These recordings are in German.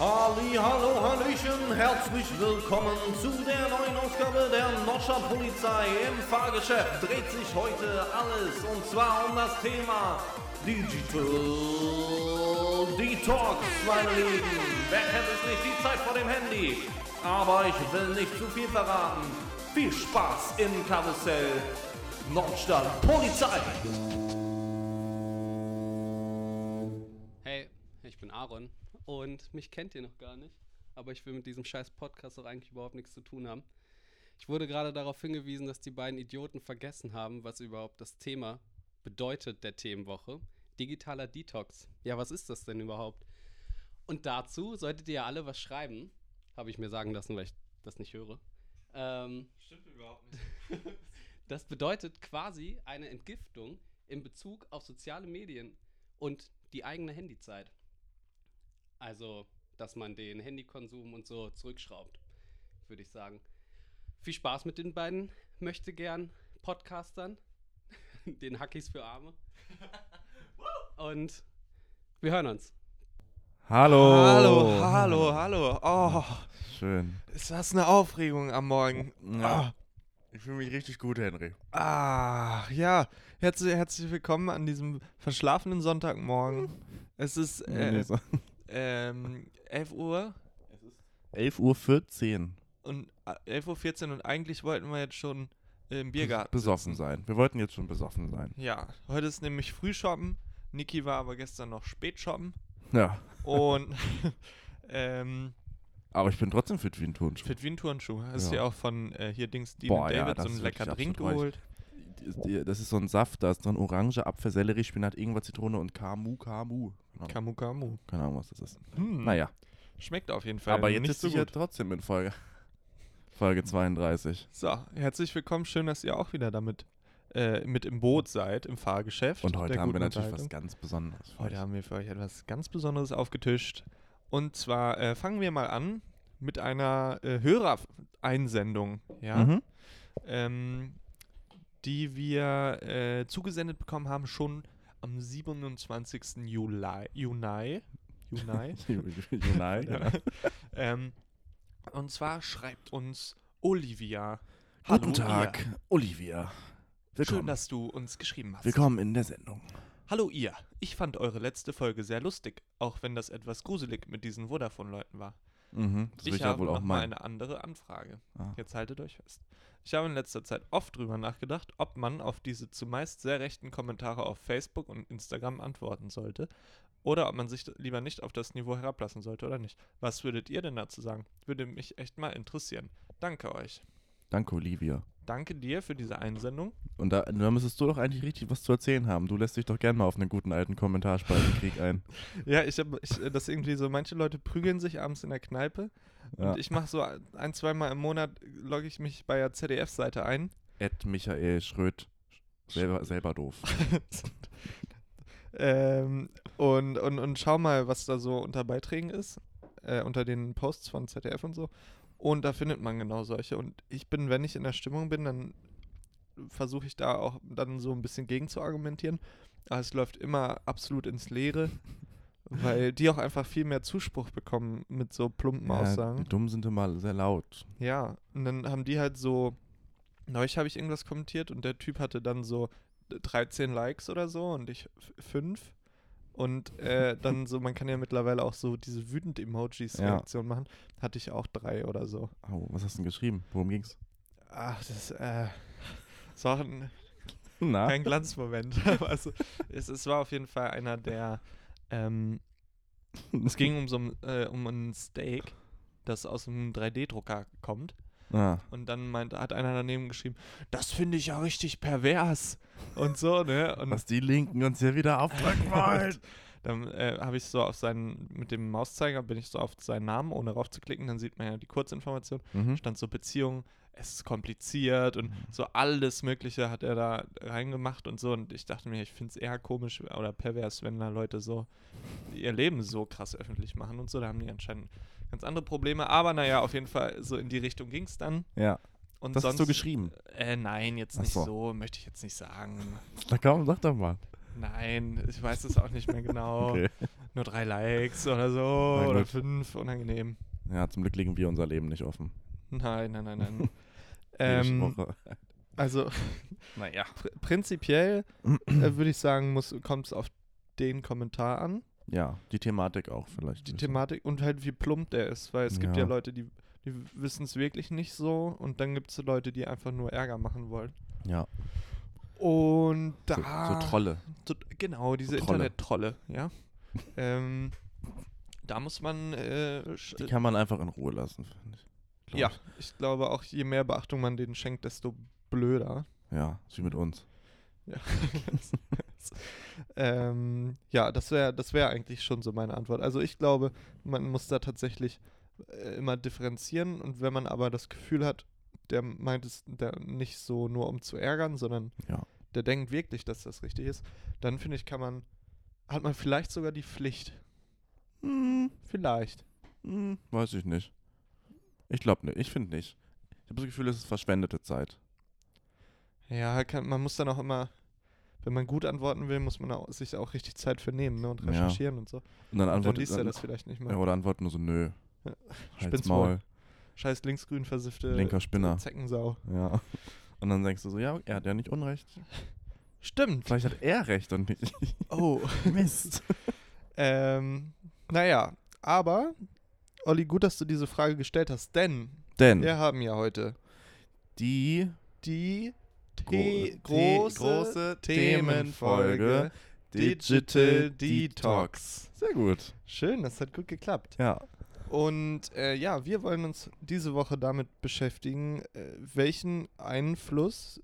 Halli, hallo, hallöchen, herzlich willkommen zu der neuen Ausgabe der Noscher Polizei. Im Fahrgeschäft dreht sich heute alles und zwar um das Thema Digital Detox, meine Lieben. Wer kennt es nicht, die Zeit vor dem Handy. Aber ich will nicht zu viel verraten. Viel Spaß im Karussell. Nordstadt Polizei. Aaron und mich kennt ihr noch gar nicht, aber ich will mit diesem scheiß Podcast auch eigentlich überhaupt nichts zu tun haben. Ich wurde gerade darauf hingewiesen, dass die beiden Idioten vergessen haben, was überhaupt das Thema bedeutet der Themenwoche. Digitaler Detox. Ja, was ist das denn überhaupt? Und dazu solltet ihr ja alle was schreiben, habe ich mir sagen lassen, weil ich das nicht höre. Ähm, Stimmt überhaupt nicht. das bedeutet quasi eine Entgiftung in Bezug auf soziale Medien und die eigene Handyzeit. Also, dass man den Handykonsum und so zurückschraubt, würde ich sagen. Viel Spaß mit den beiden möchte gern Podcastern, den Hackies für Arme. Und wir hören uns. Hallo. Hallo, hallo, hallo. Oh, Schön. ist das eine Aufregung am Morgen? Ja. Ich fühle mich richtig gut, Henry. Ah, ja. Herzlich, herzlich willkommen an diesem verschlafenen Sonntagmorgen. Es ist äh, ähm, 11 Uhr 11.14 Uhr. und äh, 11.14 Uhr und eigentlich wollten wir jetzt schon im Biergarten Besoffen sitzen. sein. Wir wollten jetzt schon besoffen sein. Ja, heute ist nämlich Frühshoppen. Niki war aber gestern noch Spätshoppen. Ja. Und ähm, Aber ich bin trotzdem fit wie ein Turnschuh. Fit wie ein Turnschuh. Hast du Ja. dir auch von äh, hier Dings Steven Boah, ja, David das so einen ist lecker Drink geholt? Das ist so ein Saft, da ist drin Orange, Apfel, Sellerie, Spinat, Ingwer, Zitrone und Kamu, Kamu. Keine Ahnung, Kamu Kamu. Keine Ahnung, was das ist. Hm. Naja, Schmeckt auf jeden Fall. aber jetzt ist so gut. trotzdem in Folge. Folge 32. So, herzlich willkommen. Schön, dass ihr auch wieder damit äh, mit im Boot seid, im Fahrgeschäft. Und heute haben wir natürlich was ganz Besonderes. Heute euch. haben wir für euch etwas ganz Besonderes aufgetischt. Und zwar äh, fangen wir mal an mit einer äh, Hörereinsendung, ja, Mhm. ähm, die wir äh, zugesendet bekommen haben, schon am 27. Juli. Juni. Juni. Junai, ja. ähm, und zwar schreibt uns Olivia. Guten Hallo, Tag, Ihr. Olivia. Schön, Willkommen. dass du uns geschrieben hast. Willkommen in der Sendung. Hallo ihr. Ich fand eure letzte Folge sehr lustig, auch wenn das etwas gruselig mit diesen Vodafone-Leuten war. Mhm, das ich habe wohl auch noch mal eine andere Anfrage. Ah. Jetzt haltet euch fest. Ich habe in letzter Zeit oft drüber nachgedacht, ob man auf diese zumeist sehr rechten Kommentare auf Facebook und Instagram antworten sollte oder ob man sich lieber nicht auf das Niveau herablassen sollte oder nicht. Was würdet ihr denn dazu sagen? Würde mich echt mal interessieren. Danke euch. Danke, Olivia. Danke dir für diese Einsendung. Und da, da müsstest du doch eigentlich richtig was zu erzählen haben. Du lässt dich doch gerne mal auf einen guten alten Kommentarspaltenkrieg ein. Ja, ich habe äh, das irgendwie so, manche Leute prügeln sich abends in der Kneipe Ja. und ich mache so ein, zweimal im Monat, logge ich mich bei der ZDF-Seite ein. Ed Michael Schröd. Selber, selber doof. ähm, und, und, und schau mal, was da so unter Beiträgen ist, äh, unter den Posts von ZDF und so. Und da findet man genau solche. Und ich bin, wenn ich in der Stimmung bin, dann versuche ich da auch dann so ein bisschen gegen zu argumentieren. Aber es läuft immer absolut ins Leere, weil die auch einfach viel mehr Zuspruch bekommen mit so plumpen Ja, Aussagen. die Dummen sind immer sehr laut. Ja, und dann haben die halt so, neulich habe ich irgendwas kommentiert und der Typ hatte dann so 13 Likes oder so und ich 5. Und äh, dann so, man kann ja mittlerweile auch so diese wütend Emojis Ja. Machen. Hatte ich auch drei oder so. Au, was hast du denn geschrieben? Worum ging's? Ach, das, äh, es war ein, Na? kein Glanzmoment. Also, es, es war auf jeden Fall einer der, ähm, es ging um so äh, um ein Steak, das aus einem 3D-Drucker kommt. Ah, Und dann meint, hat einer daneben geschrieben, das finde ich ja richtig pervers. Und so, ne? Und was die Linken uns hier wieder aufdrücken wollen. dann äh, habe ich so auf seinen, mit dem Mauszeiger bin ich so auf seinen Namen, ohne raufzuklicken, dann sieht man ja die Kurzinformation. mhm. Stand so Beziehung, es ist kompliziert und so alles Mögliche hat er da reingemacht und so. Und ich dachte mir, ich finde es eher komisch oder pervers, wenn da Leute so ihr Leben so krass öffentlich machen und so. Da haben die anscheinend ganz andere Probleme. Aber naja, auf jeden Fall so in die Richtung ging es dann. Ja. Und Das sonst, hast du geschrieben. Äh, nein, jetzt nicht so. so. möchte ich jetzt nicht sagen. Na komm, sag doch mal. Nein, ich weiß es auch nicht mehr genau. Okay. nur drei Likes oder so Mein oder Gott. fünf, unangenehm. Ja, zum Glück legen wir unser Leben nicht offen. Nein, nein, nein, nein. Ähm, also Naja. pr prinzipiell äh, würde ich sagen, kommt es auf den Kommentar an, Ja, die Thematik auch vielleicht. die. Thematik und halt wie plump der ist, weil es gibt ja Ja. Leute, die, die wissen es wirklich nicht so und dann gibt es Leute, die einfach nur Ärger machen wollen. Ja, Und so, da. so Trolle. So, genau, diese So Trolle. Internet-Trolle, ja. ähm, da muss man. Äh, Die kann man einfach in Ruhe lassen, finde ich. Ja, ich glaube auch, je mehr Beachtung man denen schenkt, desto blöder. Ja, wie mit uns. Ja, ähm, ja das wäre das wär eigentlich schon so meine Antwort. Also ich glaube, man muss da tatsächlich äh, immer differenzieren und wenn man aber das Gefühl hat, der meint es der nicht so nur um zu ärgern, sondern Ja. der denkt wirklich, dass das richtig ist, dann finde ich, kann man, hat man vielleicht sogar die Pflicht. Hm, Vielleicht. hm, weiß ich nicht. Ich glaube nicht. Ich finde nicht. Ich habe das Gefühl, es ist verschwendete Zeit. Ja, kann, man muss dann auch immer, wenn man gut antworten will, muss man auch, sich auch richtig Zeit für nehmen ne, und Ja. recherchieren und so. Und dann Und dann antwortet liest er das vielleicht nicht mal. ja, oder antworten nur so, nö. Ja. Spinn's Maul. Scheiß linksgrün versiffte Linker Spinner. Zeckensau. Ja. Und dann denkst du so, ja, er hat ja nicht Unrecht. Stimmt. Vielleicht hat er recht und nicht. Oh. Mist. ähm, naja, aber, Olli, gut, dass du diese Frage gestellt hast, denn Denn wir haben ja heute die die The die große, große Themenfolge Digital Detox. Sehr gut. Schön, das hat gut geklappt. Ja. Und äh, ja, wir wollen uns diese Woche damit beschäftigen, äh, welchen Einfluss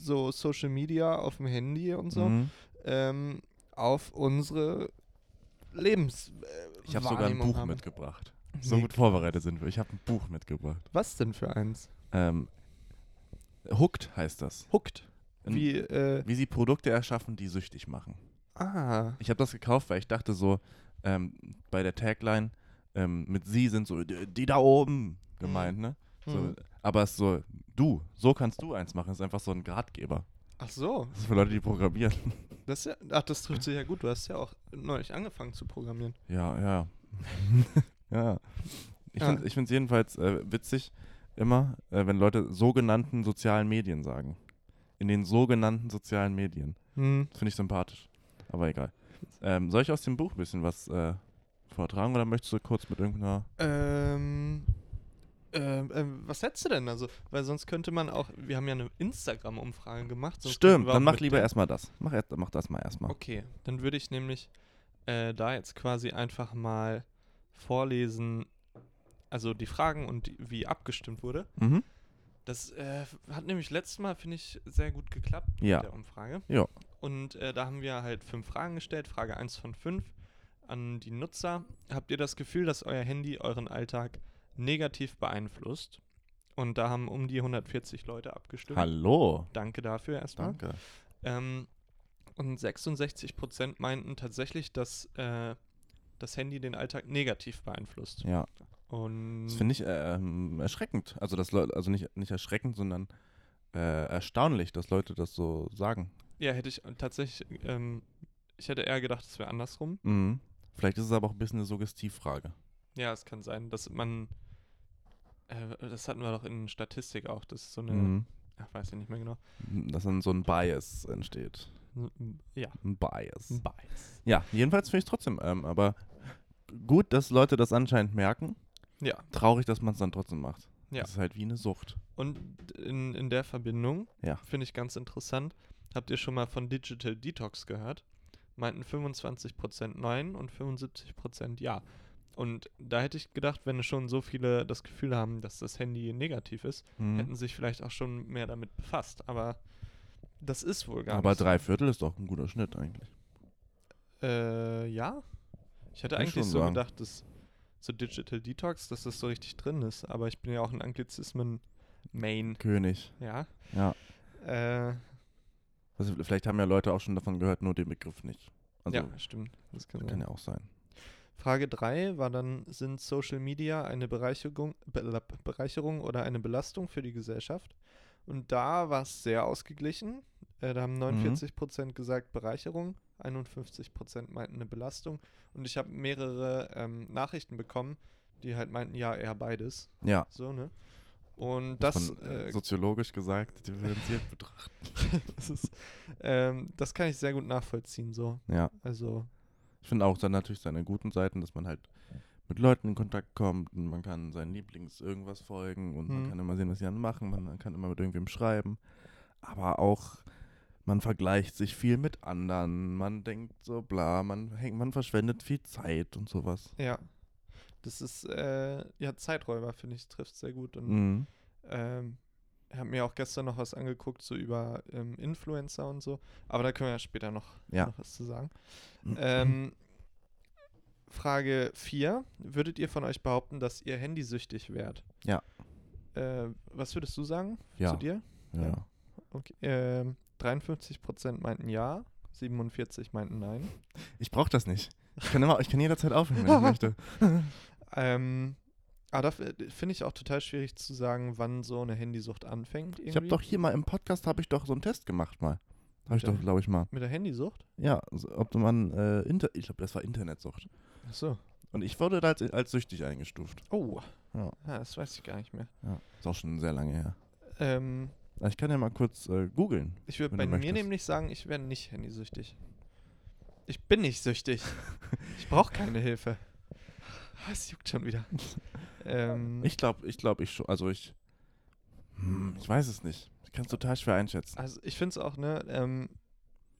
so Social Media auf dem Handy und so Mhm. ähm, auf unsere Lebens. Äh, Ich habe sogar ein Buch haben. mitgebracht. So Nee. gut vorbereitet sind wir. Ich habe ein Buch mitgebracht. Was denn für eins? Ähm, Hooked heißt das. Hooked. Wie, äh, Wie sie Produkte erschaffen, die süchtig machen. ah, Ich habe das gekauft, weil ich dachte so, ähm, bei der Tagline, ähm, mit sie sind so, die, die da oben gemeint, ne? So, Mhm. Aber es ist so, du, so kannst du eins machen. Ist einfach so ein Gradgeber. ach so. Das ist für Leute, die programmieren. Das ist ja, ach, das trifft sich ja gut. Du hast ja auch neulich angefangen zu programmieren. Ja, ja. ja. Ich Ja. finde es jedenfalls äh, witzig, immer, äh, wenn Leute sogenannten sozialen Medien sagen. In den sogenannten sozialen Medien. Hm. Das finde ich sympathisch. Aber egal. Ähm, soll ich aus dem Buch ein bisschen was äh, vortragen oder möchtest du kurz mit irgendeiner. Ähm, ähm, ähm, was hättest du denn? Also, weil sonst könnte man auch, wir haben ja eine Instagram-Umfrage gemacht. Stimmt, dann mach lieber erstmal das. Mach, erst, mach das mal erstmal. Okay, dann würde ich nämlich äh, da jetzt quasi einfach mal vorlesen, also die Fragen und die, wie abgestimmt wurde. Mhm. Das äh, hat nämlich letztes Mal, finde ich, sehr gut geklappt Ja. mit der Umfrage. Ja. Und äh, da haben wir halt fünf Fragen gestellt. Frage 1 von 5 an die Nutzer. Habt ihr das Gefühl, dass euer Handy euren Alltag negativ beeinflusst? Und da haben um die 140 Leute abgestimmt. Hallo. Danke dafür erstmal. Danke. Ähm, und 66% meinten tatsächlich, dass äh, das Handy den Alltag negativ beeinflusst. Ja. Und Das finde ich ähm, erschreckend. Also, das also nicht, nicht erschreckend, sondern äh, erstaunlich, dass Leute das so sagen. ja, hätte ich tatsächlich, ähm, ich hätte eher gedacht, es wäre andersrum. Mhm. Vielleicht ist es aber auch ein bisschen eine Suggestivfrage. Ja, es kann sein, dass man, äh, das hatten wir doch in Statistik auch, das ist so eine, Mhm. ach, weiß ich nicht mehr genau. Dass dann so ein Bias entsteht. Ja, Ein Bias. ein Bias. Ja, jedenfalls finde ich es trotzdem. Ähm, aber gut, dass Leute das anscheinend merken. Ja, Traurig, dass man es dann trotzdem macht. Ja. Das ist halt wie eine Sucht. und in, in der Verbindung Ja. finde ich ganz interessant, habt ihr schon mal von Digital Detox gehört? Meinten 25% Nein und 75% Ja. Und da hätte ich gedacht, wenn schon so viele das Gefühl haben, dass das Handy negativ ist, Mhm. hätten sich vielleicht auch schon mehr damit befasst. Aber das ist wohl gar Aber nicht so. drei Viertel ist doch ein guter Schnitt eigentlich. Äh, ja. Ich hätte ich eigentlich so sagen. gedacht, dass so Digital Detox, dass das so richtig drin ist. Aber ich bin ja auch ein Anglizismen-Main. König. Ja. Ja. Äh, Also, vielleicht haben ja Leute auch schon davon gehört, nur den Begriff nicht. Also, ja, stimmt. Das kann, kann ja auch sein. Frage 3 war dann, sind Social Media eine Bereicherung, Be Bereicherung oder eine Belastung für die Gesellschaft? Und da war es sehr ausgeglichen. Äh, da haben 49% gesagt Bereicherung, 51% meinten eine Belastung. Und ich habe mehrere ähm, Nachrichten bekommen, die halt meinten, ja, eher beides. Ja. So, ne? Und das, Von, äh, äh, soziologisch gesagt, differenziert betrachten. das, ist, ähm, das kann ich sehr gut nachvollziehen. So. Ja. Also, Ich finde auch dann natürlich seine guten Seiten, dass man halt mit Leuten in Kontakt kommt und man kann seinen Lieblings irgendwas folgen und man Mhm. kann immer sehen, was sie dann machen, man kann immer mit irgendwem schreiben. Aber auch, man vergleicht sich viel mit anderen, man denkt so bla, man hängt, man verschwendet viel Zeit und sowas. ja. Das ist, äh, ja, Zeiträuber, finde ich, trifft sehr gut. Und Mhm. ähm, ich habe mir auch gestern noch was angeguckt, so über ähm, Influencer und so. Aber da können wir ja später noch, Ja. noch was zu sagen. Ähm, Frage 4. Würdet ihr von euch behaupten, dass ihr handysüchtig wärt? Ja. Äh, was würdest du sagen Ja. zu dir? ja. ja. Okay. Ähm, 53% meinten ja, 47 meinten nein. Ich brauche das nicht. Ich kann, immer, ich kann jederzeit aufhören, wenn ich möchte. Ähm, aber da finde ich auch total schwierig zu sagen, wann so eine Handysucht anfängt. Ich habe irgendwie. doch hier mal im Podcast, habe ich doch so einen Test gemacht mal. Habe ich doch, glaube ich, mal. Mit der Handysucht? Ja, so, ob man, äh, Inter ich glaube, das war Internetsucht. Achso. Und ich wurde da als, als süchtig eingestuft. Oh. Ja. Ja, das weiß ich gar nicht mehr. Ja. Ist auch schon sehr lange her. Ähm, Ich kann ja mal kurz äh, googeln. ich würde bei mir möchtest. nämlich sagen, ich wäre nicht handysüchtig. Ich bin nicht süchtig. ich brauche keine Hilfe. Ah, Es juckt schon wieder. ähm, Ich glaube, ich glaube, ich schon. Also ich. Hm, ich weiß es nicht. Ich kann es total schwer einschätzen. Also ich finde es auch ne, ähm,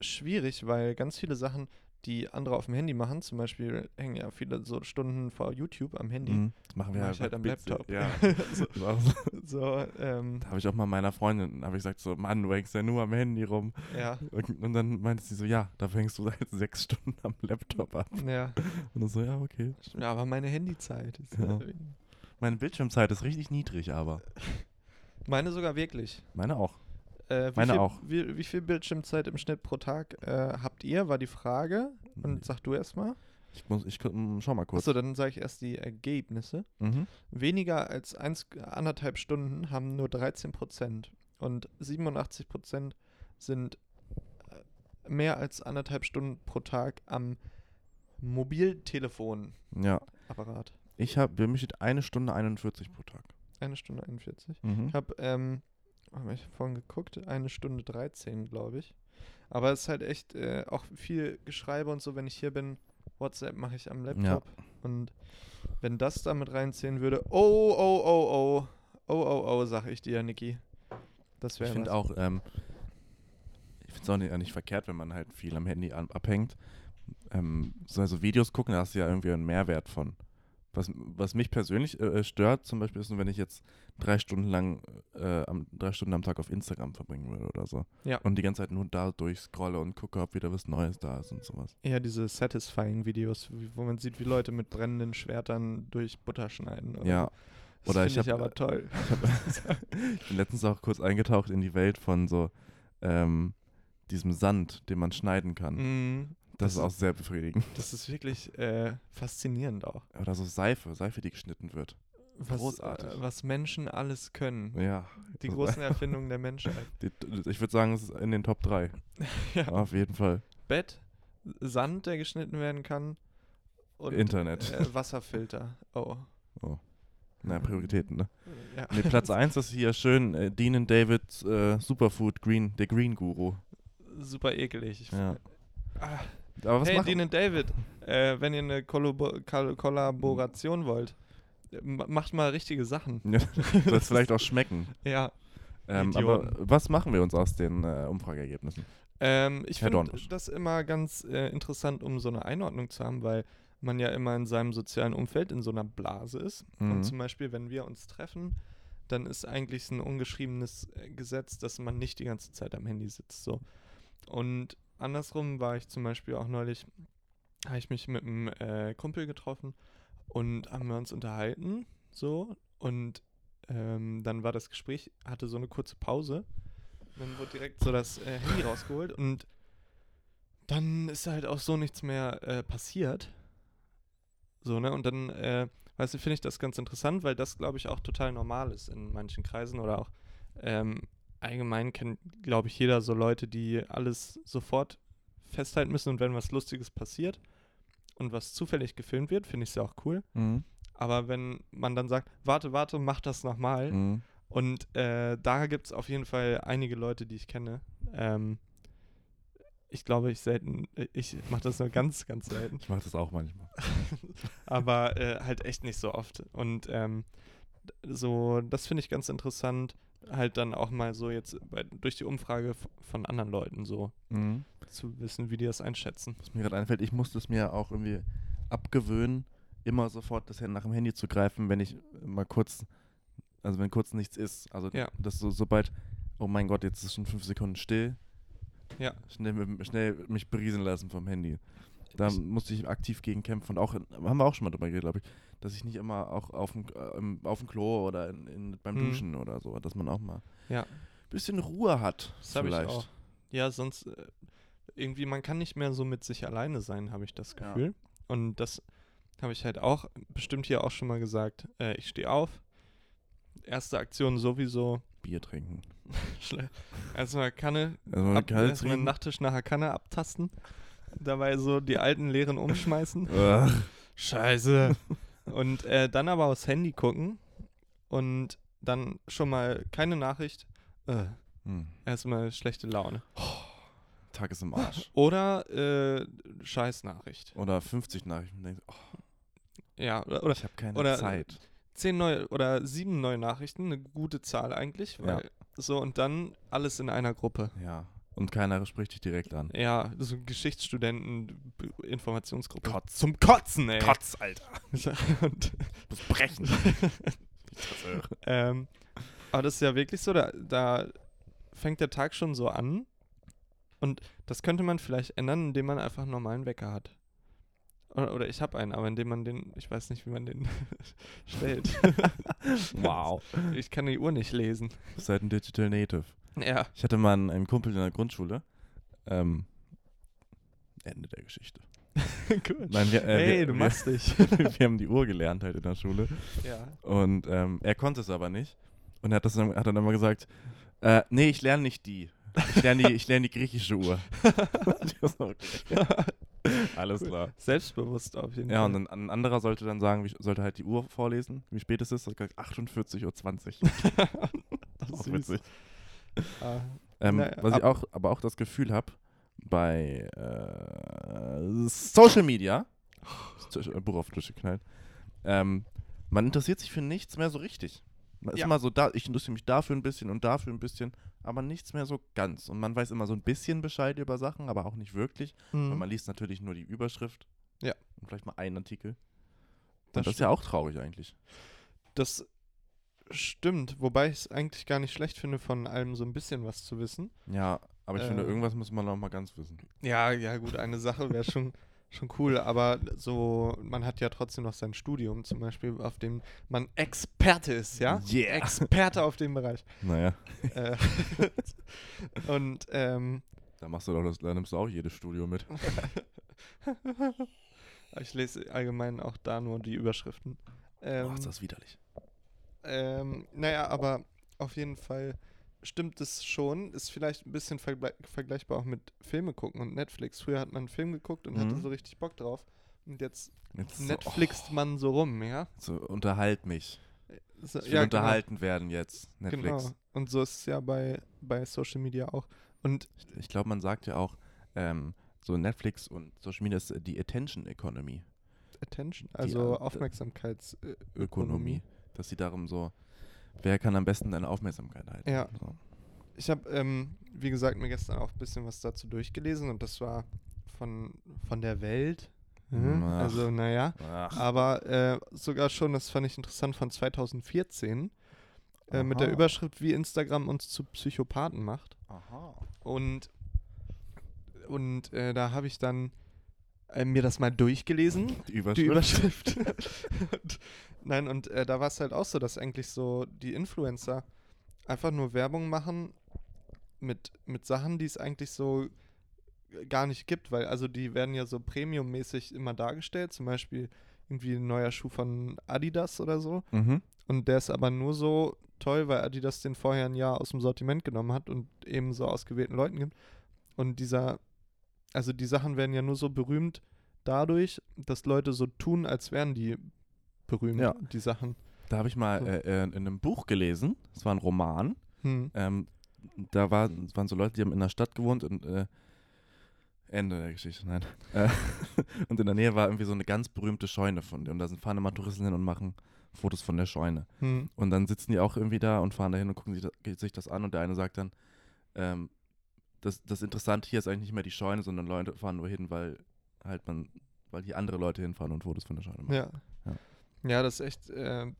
schwierig, weil ganz viele Sachen, die andere auf dem Handy machen, zum Beispiel hängen ja viele so Stunden vor YouTube am Handy. Mhm. Das machen wir Mach ja halt am. Laptop. Ja. so, war so- ähm, da habe ich auch mal meiner Freundin, habe ich gesagt so, Mann, du hängst ja nur am Handy rum. ja, Und, und dann meinte sie so, ja, dafür hängst du seit sechs Stunden am Laptop ab. ja. Und dann so, ja, okay. Ja, aber meine Handyzeit ist Ja. äh, Meine Bildschirmzeit ist richtig niedrig, aber meine sogar wirklich. meine auch. Äh, wie Meine viel, auch. Wie, wie viel Bildschirmzeit im Schnitt pro Tag äh, habt ihr, war die Frage. Und sag du erstmal. Ich muss, ich gu- schau mal kurz. Achso, dann sage ich erst die Ergebnisse. Mhm. Weniger als eins, anderthalb Stunden haben nur 13 Prozent. Und 87 Prozent sind äh, mehr als anderthalb Stunden pro Tag am Mobiltelefonapparat. Ja, ich habe, bei mir steht eine Stunde 41 pro Tag. Eine Stunde 41. Mhm. Ich habe, ähm, hab ich vorhin geguckt, eine Stunde 13, glaube ich. Aber es ist halt echt äh, auch viel Geschreibe und so, wenn ich hier bin. WhatsApp mache ich am Laptop. Und wenn das damit reinziehen würde, oh, oh, oh, oh, oh, oh, oh, sag ich dir, Niki. Das wäre Ich finde auch, ähm, ich finde es auch nicht, nicht verkehrt, wenn man halt viel am Handy an, abhängt. Ähm, so also Videos gucken, da hast du ja irgendwie einen Mehrwert von. Was, was mich persönlich äh, stört, zum Beispiel, ist, wenn ich jetzt drei Stunden lang, äh, am, drei Stunden am Tag auf Instagram verbringen würde oder so. Ja. Und die ganze Zeit nur da durchscrolle und gucke, ob wieder was Neues da ist und sowas. eher diese Satisfying-Videos, wo man sieht, wie Leute mit brennenden Schwertern durch Butter schneiden. Oder Ja. Das Oder ich ich, hab, aber äh, toll. Ich bin letztens auch kurz eingetaucht in die Welt von so ähm, diesem Sand, den man schneiden kann. Mm, Das, das ist auch sehr befriedigend. das ist wirklich äh, faszinierend auch. Oder so Seife, Seife, die geschnitten wird. Was, Großartig. Äh, was Menschen alles können. Ja. Die großen Erfindungen der Menschheit. Die, ich würde sagen, es ist in den Top 3. ja. Auf jeden Fall. Bett, Sand, der geschnitten werden kann. Und Internet. Äh, Wasserfilter. Oh. Na, Prioritäten, ne? Ja. Nee, Platz 1 ist hier schön äh, Dean and David äh, Superfood Green, der Green Guru. Super ekelig. Ich Ja. Ah. Aber was hey, machen Dean und David, äh, wenn ihr eine Kollabo Kol Kollaboration wollt, ma- macht mal richtige Sachen. Ja, es vielleicht auch schmecken. Ja. Ähm, aber was machen wir uns aus den äh, Umfrageergebnissen? Ähm, ich finde das immer ganz äh, interessant, um so eine Einordnung zu haben, weil man ja immer in seinem sozialen Umfeld in so einer Blase ist. Mhm. Und zum Beispiel, wenn wir uns treffen, dann ist eigentlich ein ungeschriebenes äh, Gesetz, dass man nicht die ganze Zeit am Handy sitzt. So. Und andersrum war ich zum Beispiel auch neulich, habe ich mich mit einem äh, Kumpel getroffen und haben wir uns unterhalten, so. Und ähm, dann war das Gespräch, hatte so eine kurze Pause. Dann wurde direkt so das äh, Handy rausgeholt und dann ist halt auch so nichts mehr äh, passiert. So, ne? Und dann, äh, weißt du, finde ich das ganz interessant, weil das, glaube ich, auch total normal ist in manchen Kreisen oder auch ähm, allgemein kennt, glaube ich, jeder so Leute, die alles sofort festhalten müssen und wenn was Lustiges passiert und was zufällig gefilmt wird, finde ich es ja auch cool. Mhm. Aber wenn man dann sagt, warte, warte, mach das nochmal. Mhm. Und äh, da gibt es auf jeden Fall einige Leute, die ich kenne. Ähm, ich glaube, ich selten, äh, ich mache das nur ganz, ganz selten. Ich mache das auch manchmal. aber äh, halt echt nicht so oft. Und ähm, so, das finde ich ganz interessant, halt dann auch mal so jetzt bei, durch die Umfrage von anderen Leuten so Mhm. zu wissen, wie die das einschätzen. Was mir gerade einfällt, ich musste es mir auch irgendwie abgewöhnen, immer sofort das nach dem Handy zu greifen, wenn ich mal kurz, also wenn kurz nichts ist. Also Ja. das so, sobald, oh mein Gott, jetzt ist schon fünf Sekunden still, Ja. schnell, schnell mich berieseln lassen vom Handy. Da Ich- musste ich aktiv gegen kämpfen. Und auch, haben wir auch schon mal drüber geredet, glaube ich, dass ich nicht immer auch auf dem, äh, auf dem Klo oder in, in, beim Mhm. Duschen oder so, dass man auch mal Ja. ein bisschen Ruhe hat. Das habe ich vielleicht. auch. Ja, sonst äh, irgendwie, man kann nicht mehr so mit sich alleine sein, habe ich das Ja. Gefühl. Und das habe ich halt auch bestimmt hier auch schon mal gesagt. Äh, ich stehe auf. Erste Aktion sowieso. Bier trinken. Erstmal Kanne, Also man ab, kann jetzt erstmal trinken. Nachttisch nach der Kanne abtasten. Dabei so die alten leeren umschmeißen. Ugh. Scheiße. und äh, dann aber aufs Handy gucken und dann schon mal keine Nachricht. Äh, Hm. erstmal schlechte Laune. Tag ist im Arsch. Oder äh, Scheißnachricht. Oder 50 Nachrichten. Oh, Ja, oder, oder ich habe keine oder- Zeit. zehn neue oder sieben neue Nachrichten, eine gute Zahl eigentlich. Ja. Weil, So, und dann alles in einer Gruppe. Ja. Und keiner spricht dich direkt an. Ja, so Geschichtsstudenten, B- Informationsgruppe. Kotz. Zum Kotzen, ey. Kotz, Alter. und, Muss brechen. ähm, aber das ist ja wirklich so, da, da fängt der Tag schon so an. Und das könnte man vielleicht ändern, indem man einfach einen normalen Wecker hat. Oder, oder ich habe einen, aber indem man den, ich weiß nicht, wie man den stellt. wow. Ich kann die Uhr nicht lesen. Seid ein Digital Native. Ja. Ich hatte mal einen, einen Kumpel in der Grundschule. Ähm, Ende der Geschichte. Cool. Nein, wir, äh, hey, wir, du wir, machst dich. wir haben die Uhr gelernt halt in der Schule. ja. Und ähm, er konnte es aber nicht. Und er hat, das dann, hat dann immer gesagt, äh, nee, ich lerne nicht die. Ich lerne die, ich lerne die griechische Uhr. Alles klar. Selbstbewusst auf jeden Ja, Fall. und dann ein anderer sollte dann sagen, wie, sollte halt die Uhr vorlesen, wie spät es ist. Er hat gesagt, 48.20 Uhr. Das Auch süß. witzig. Ah, Ähm, Naja, was ich auch, aber auch das Gefühl habe, bei äh, Social Media, äh, Buch auf den Tisch geknallt, ähm, man interessiert sich für nichts mehr so richtig. Man ist Ja. immer so da, ich interessiere mich dafür ein bisschen und dafür ein bisschen, aber nichts mehr so ganz. Und man weiß immer so ein bisschen Bescheid über Sachen, aber auch nicht wirklich. mhm. Weil man liest natürlich nur die Überschrift. Ja. Und vielleicht mal einen Artikel. Das das ist ja auch traurig eigentlich. Das stimmt, wobei ich es eigentlich gar nicht schlecht finde, von allem so ein bisschen was zu wissen. Ja, aber ich finde, Äh. irgendwas muss man noch mal ganz wissen. Ja, ja, gut, eine Sache wäre schon, schon cool, aber so, man hat ja trotzdem noch sein Studium zum Beispiel, auf dem man Experte ist, ja? Yeah. Experte auf dem Bereich. Naja, äh, und, ähm, da machst du doch das, da nimmst du auch jedes Studio mit. ich lese allgemein auch da nur die Überschriften. Ähm, Ach, ist das widerlich. Ähm, naja, aber auf jeden Fall stimmt es schon. Ist vielleicht ein bisschen vergle vergleichbar auch mit Filme gucken und Netflix. Früher hat man einen Film geguckt und hatte Mhm. so richtig Bock drauf. Und jetzt Jetzt so, Netflixt man so rum, ja? oh, so, unterhalt mich. So, Ich will ja, unterhalten werden jetzt, Genau, Netflix. genau. Und so ist es ja bei, bei Social Media auch. Und Ich, ich glaube, man sagt ja auch, ähm, so Netflix und Social Media ist äh, die Attention Economy, Attention, also äh, Aufmerksamkeitsökonomie. Dass sie darum so, wer kann am besten deine Aufmerksamkeit halten? Ja. So. Ich habe, ähm, wie gesagt, mir gestern auch ein bisschen was dazu durchgelesen und das war von, von der Welt. Mhm. Ach. Also, naja. Ach, Aber äh, sogar schon, das fand ich interessant, von 2014 äh, mit der. Überschrift, wie Instagram uns zu Psychopathen macht. aha. Und, und äh, da habe ich dann äh, mir das mal durchgelesen, Die die Überschrift. Überschrift. und, nein, und äh, da war es halt auch so, dass eigentlich so die Influencer einfach nur Werbung machen mit, mit Sachen, die es eigentlich so gar nicht gibt, weil also die werden ja so premiummäßig immer dargestellt, zum Beispiel irgendwie ein neuer Schuh von Adidas oder so. Mhm. Und der ist aber nur so toll, weil Adidas den vorher ein Jahr aus dem Sortiment genommen hat und eben so ausgewählten Leuten gibt. Und dieser also die Sachen werden ja nur so berühmt dadurch, dass Leute so tun, als wären die berühmt, Ja. die Sachen. Da habe ich mal äh, äh, in einem Buch gelesen, es war ein Roman, Hm. ähm, da war, waren so Leute, die haben in der Stadt gewohnt und äh, Ende der Geschichte, nein. Äh, und in der Nähe war irgendwie so eine ganz berühmte Scheune von dem. Und da sind, fahren immer Touristen hin und machen Fotos von der Scheune. Hm. Und dann sitzen die auch irgendwie da und fahren da hin und gucken sich das, sich das an und der eine sagt dann, ähm, das, das Interessante hier ist eigentlich nicht mehr die Scheune, sondern Leute fahren nur hin, weil halt man, weil hier andere Leute hinfahren und Fotos von der Scheune machen. Ja. Ja. ja. das ist echt äh,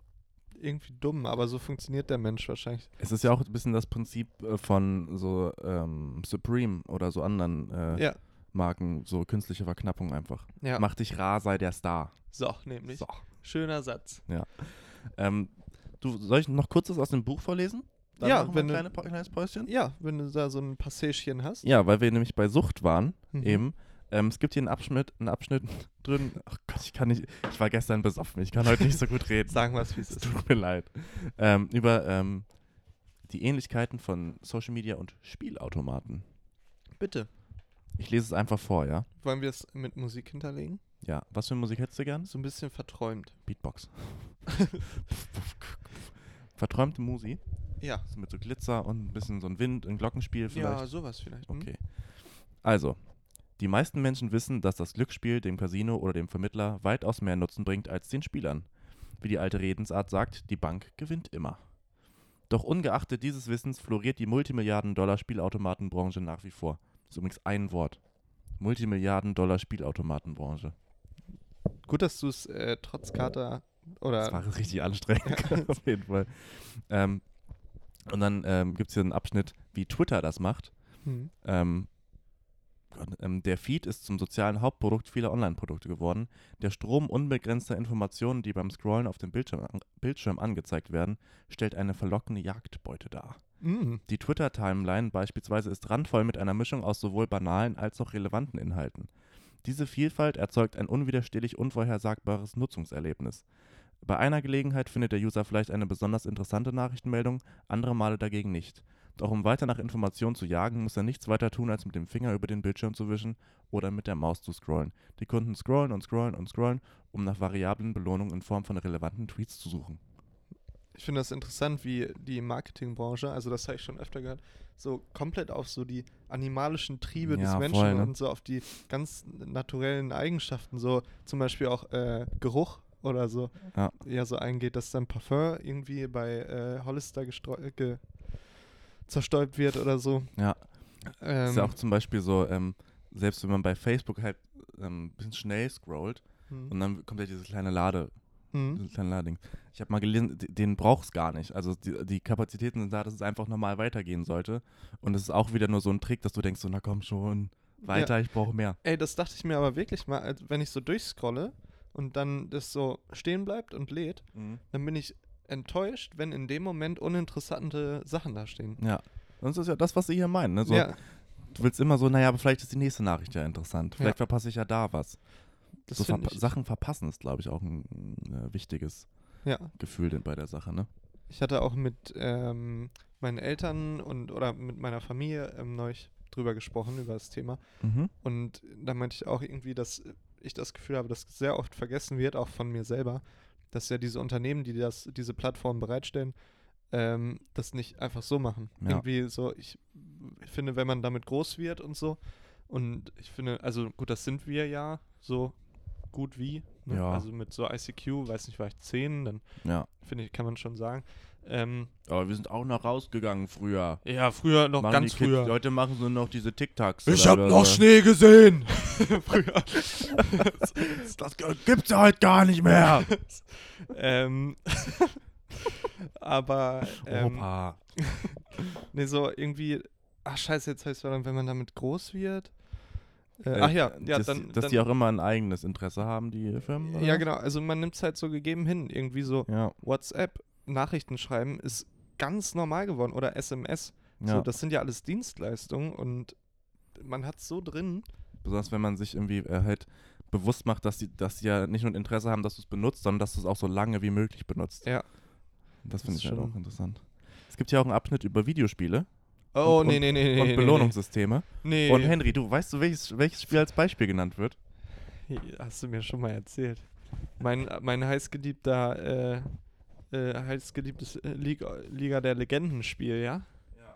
irgendwie dumm, aber so funktioniert der Mensch wahrscheinlich. Es ist ja auch ein bisschen das Prinzip äh, von so ähm, Supreme oder so anderen äh, Ja. Marken, so künstliche Verknappung einfach. ja. Mach dich rar, sei der Star. So, nämlich. So. Schöner Satz. Ähm, du, soll ich noch kurzes aus dem Buch vorlesen? Ja, machen wir wenn ein du- kleine, kleines Päuschen. Ja, wenn du da so ein Passätchen hast. Ja, weil wir nämlich bei Sucht waren, Mhm. eben. Ähm, es gibt hier einen Abschnitt, einen Abschnitt drin. Ach Gott, ich kann nicht. Ich war gestern besoffen. Ich kann heute nicht so gut reden. Sagen wir es, wie es Es ist. tut mir leid. Ähm, über ähm, die Ähnlichkeiten von Social Media und Spielautomaten. Bitte. Ich lese es einfach vor, ja? Wollen wir es mit Musik hinterlegen? Ja. Was für Musik hättest du gern? So ein bisschen verträumt. Beatbox. Verträumte Musi. Ja. So mit so Glitzer und ein bisschen so ein Wind, ein Glockenspiel vielleicht. Ja, sowas vielleicht. hm? Okay. Also, die meisten Menschen wissen, dass das Glücksspiel dem Casino oder dem Vermittler weitaus mehr Nutzen bringt als den Spielern. Wie die alte Redensart sagt, die Bank gewinnt immer. Doch ungeachtet dieses Wissens floriert die Multimilliarden-Dollar-Spielautomatenbranche nach wie vor. Das ist übrigens ein Wort. Multimilliarden-Dollar-Spielautomatenbranche. Gut, dass du es äh, trotz Kater Das oder war richtig anstrengend, auf jeden Fall. Ähm, und dann ähm, gibt es hier einen Abschnitt, wie Twitter das macht. hm. Ähm, Gott, ähm, der Feed ist zum sozialen Hauptprodukt vieler Online-Produkte geworden. Der Strom unbegrenzter Informationen, die beim Scrollen auf dem Bildschirm, an- Bildschirm angezeigt werden, stellt eine verlockende Jagdbeute dar. Mhm. Die Twitter-Timeline beispielsweise ist randvoll mit einer Mischung aus sowohl banalen als auch relevanten Inhalten. Diese Vielfalt erzeugt ein unwiderstehlich unvorhersagbares Nutzungserlebnis. Bei einer Gelegenheit findet der User vielleicht eine besonders interessante Nachrichtenmeldung, andere Male dagegen nicht. Doch um weiter nach Informationen zu jagen, muss er nichts weiter tun, als mit dem Finger über den Bildschirm zu wischen oder mit der Maus zu scrollen. Die Kunden scrollen und scrollen und scrollen, um nach variablen Belohnungen in Form von relevanten Tweets zu suchen. Ich finde das interessant, wie die Marketingbranche, also das habe ich schon öfter gehört, so komplett auf so die animalischen Triebe des Ja, Menschen voll, ne? und so auf die ganz naturellen Eigenschaften, so zum Beispiel auch äh, Geruch oder so, Ja. so eingeht, dass dann Parfum irgendwie bei äh, Hollister ge zerstäubt wird oder so. Ja, Ähm, ist ja auch zum Beispiel so, ähm, selbst wenn man bei Facebook halt ähm, ein bisschen schnell scrollt hm, und dann kommt ja dieses kleine Lade, hm. dieses kleine Lading. Ich habe mal gelesen, den braucht es gar nicht. Also die, die Kapazitäten sind da, dass es einfach normal weitergehen sollte. Und es ist auch wieder nur so ein Trick, dass du denkst, so, na komm schon, weiter, ich brauche mehr. Ey, das dachte ich mir aber wirklich mal, wenn ich so durchscrolle und dann das so stehen bleibt und lädt, dann bin ich enttäuscht, wenn in dem Moment uninteressante Sachen da stehen. Ja. Und das ist ja das, was sie hier meinen. Ne? So, ja, Du willst immer so, naja, aber vielleicht ist die nächste Nachricht ja interessant. Vielleicht Ja. verpasse ich ja da was. so verpa ich. Sachen verpassen ist, glaube ich, auch ein, ein äh, wichtiges Ja, Gefühl denn bei der Sache, ne? ich hatte auch mit ähm, meinen Eltern und oder mit meiner Familie ähm, neulich drüber gesprochen, über das Thema. Mhm. Und da meinte ich auch irgendwie, dass ich das Gefühl habe, dass sehr oft vergessen wird, auch von mir selber, dass ja diese Unternehmen, die das, diese Plattform bereitstellen, ähm, das nicht einfach so machen. Ja. Irgendwie so, ich, ich finde, wenn man damit groß wird und so, und ich finde, also gut, das sind wir ja so gut wie. Ne? Ja. Also mit so ICQ, weiß nicht, war ich 10, dann Ja. finde ich, kann man schon sagen. Ähm, Aber wir sind auch noch rausgegangen früher. ja, früher, noch Machen ganz die Kids, früher. Leute machen so noch diese TikToks. Ich oder- hab oder noch so. Schnee gesehen! früher. Das gibt's ja heute gar nicht mehr. ähm, aber ähm, Opa. nee, so irgendwie, ach scheiße, jetzt heißt es dann, wenn man damit groß wird. Äh, Äh, ach ja, ja, dass, dann, dass dann die auch immer ein eigenes Interesse haben, die Firmen. oder ja genau, also man nimmt es halt so gegeben hin, irgendwie so Ja, WhatsApp, Nachrichten schreiben ist ganz normal geworden oder SMS. So, ja. das sind ja alles Dienstleistungen und man hat so drin. besonders wenn man sich irgendwie äh, halt bewusst macht, dass die, dass die ja nicht nur ein Interesse haben, dass du es benutzt, sondern dass du es auch so lange wie möglich benutzt. Ja. Das Das finde ich halt schon- auch interessant. Es gibt ja auch einen Abschnitt über Videospiele. Oh, und, nee, nee, nee, nee. und nee, Belohnungssysteme. Nee. Und Henry, du weißt du, welches, welches Spiel als Beispiel genannt wird? Hast du mir schon mal erzählt. Mein, mein heißgeliebter, äh, äh, heißgeliebtes äh, Liga, Liga der Legenden-Spiel, ja? Ja.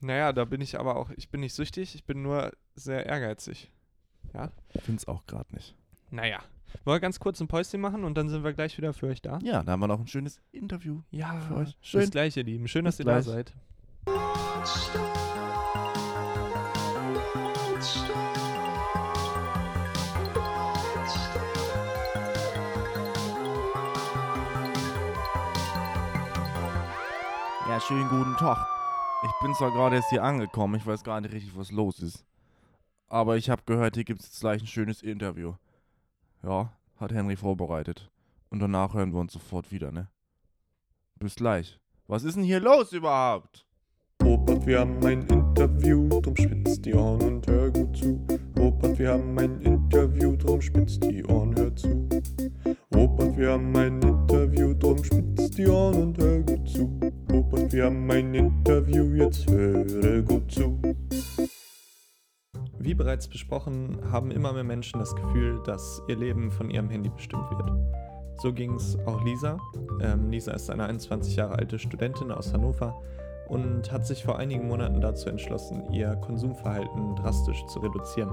Naja, da bin ich aber auch, ich bin nicht süchtig, ich bin nur sehr ehrgeizig. Ja? Ich find's auch gerade nicht. Naja. Wollen wir ganz kurz ein Päuschen machen und dann sind wir gleich wieder für euch da? Ja, da haben wir noch ein schönes Interview. Ja, für euch. Schön. Bis gleich, ihr Lieben. Schön, dass ihr da seid. Schönen guten Tag. Ich bin zwar gerade erst hier angekommen, ich weiß gar nicht richtig, was los ist. Aber ich habe gehört, hier gibt es jetzt gleich ein schönes Interview. Ja, hat Henry vorbereitet. Und danach hören wir uns sofort wieder, ne? Bis gleich. Was ist denn hier los überhaupt? Robert, wir haben ein Interview, drum spitzt die Ohren und hör gut zu. Robert, wir haben ein Interview, drum spitzt die Ohren, hör zu. Robert, wir haben ein Interview, drum spitzt die Ohren und hör gut zu. Robert, wir haben ein Interview, jetzt höre gut zu. Wie bereits besprochen, haben immer mehr Menschen das Gefühl, dass ihr Leben von ihrem Handy bestimmt wird. So ging es auch Lisa. Ähm, Lisa ist eine 21 Jahre alte Studentin aus Hannover und hat sich vor einigen Monaten dazu entschlossen, ihr Konsumverhalten drastisch zu reduzieren.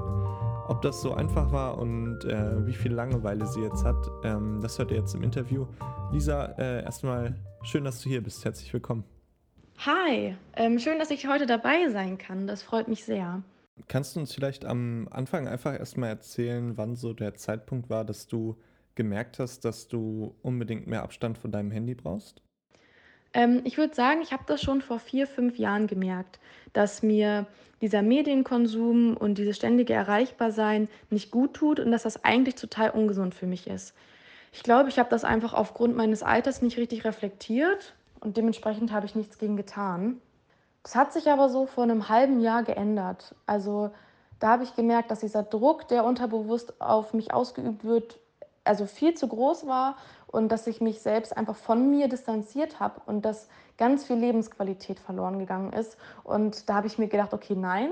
Ob das so einfach war und äh, wie viel Langeweile sie jetzt hat, ähm, das hört ihr jetzt im Interview. Lisa, äh, erstmal schön, dass du hier bist. Herzlich willkommen. Hi, ähm, schön, dass ich heute dabei sein kann. Das freut mich sehr. Kannst du uns vielleicht am Anfang einfach erstmal erzählen, wann so der Zeitpunkt war, dass du gemerkt hast, dass du unbedingt mehr Abstand von deinem Handy brauchst? Ähm, ich würde sagen, ich habe das schon vor vier, fünf Jahren gemerkt, dass mir dieser Medienkonsum und dieses ständige Erreichbarsein nicht gut tut und dass das eigentlich total ungesund für mich ist. Ich glaube, ich habe das einfach aufgrund meines Alters nicht richtig reflektiert und dementsprechend habe ich nichts gegen getan. Das hat sich aber so vor einem halben Jahr geändert. Also da habe ich gemerkt, dass dieser Druck, der unterbewusst auf mich ausgeübt wird, also viel zu groß war und dass ich mich selbst einfach von mir distanziert habe und dass ganz viel Lebensqualität verloren gegangen ist. Und da habe ich mir gedacht, okay, nein,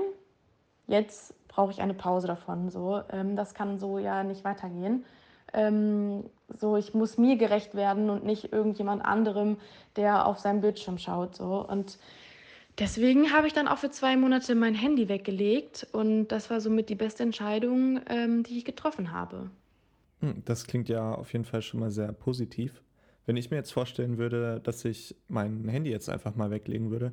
jetzt brauche ich eine Pause davon. So, ähm, das kann so ja nicht weitergehen. Ähm, so, ich muss mir gerecht werden und nicht irgendjemand anderem, der auf seinem Bildschirm schaut. So. Und deswegen habe ich dann auch für zwei Monate mein Handy weggelegt und das war somit die beste Entscheidung, ähm, die ich getroffen habe. Hm, Das klingt ja auf jeden Fall schon mal sehr positiv. Wenn ich mir jetzt vorstellen würde, dass ich mein Handy jetzt einfach mal weglegen würde,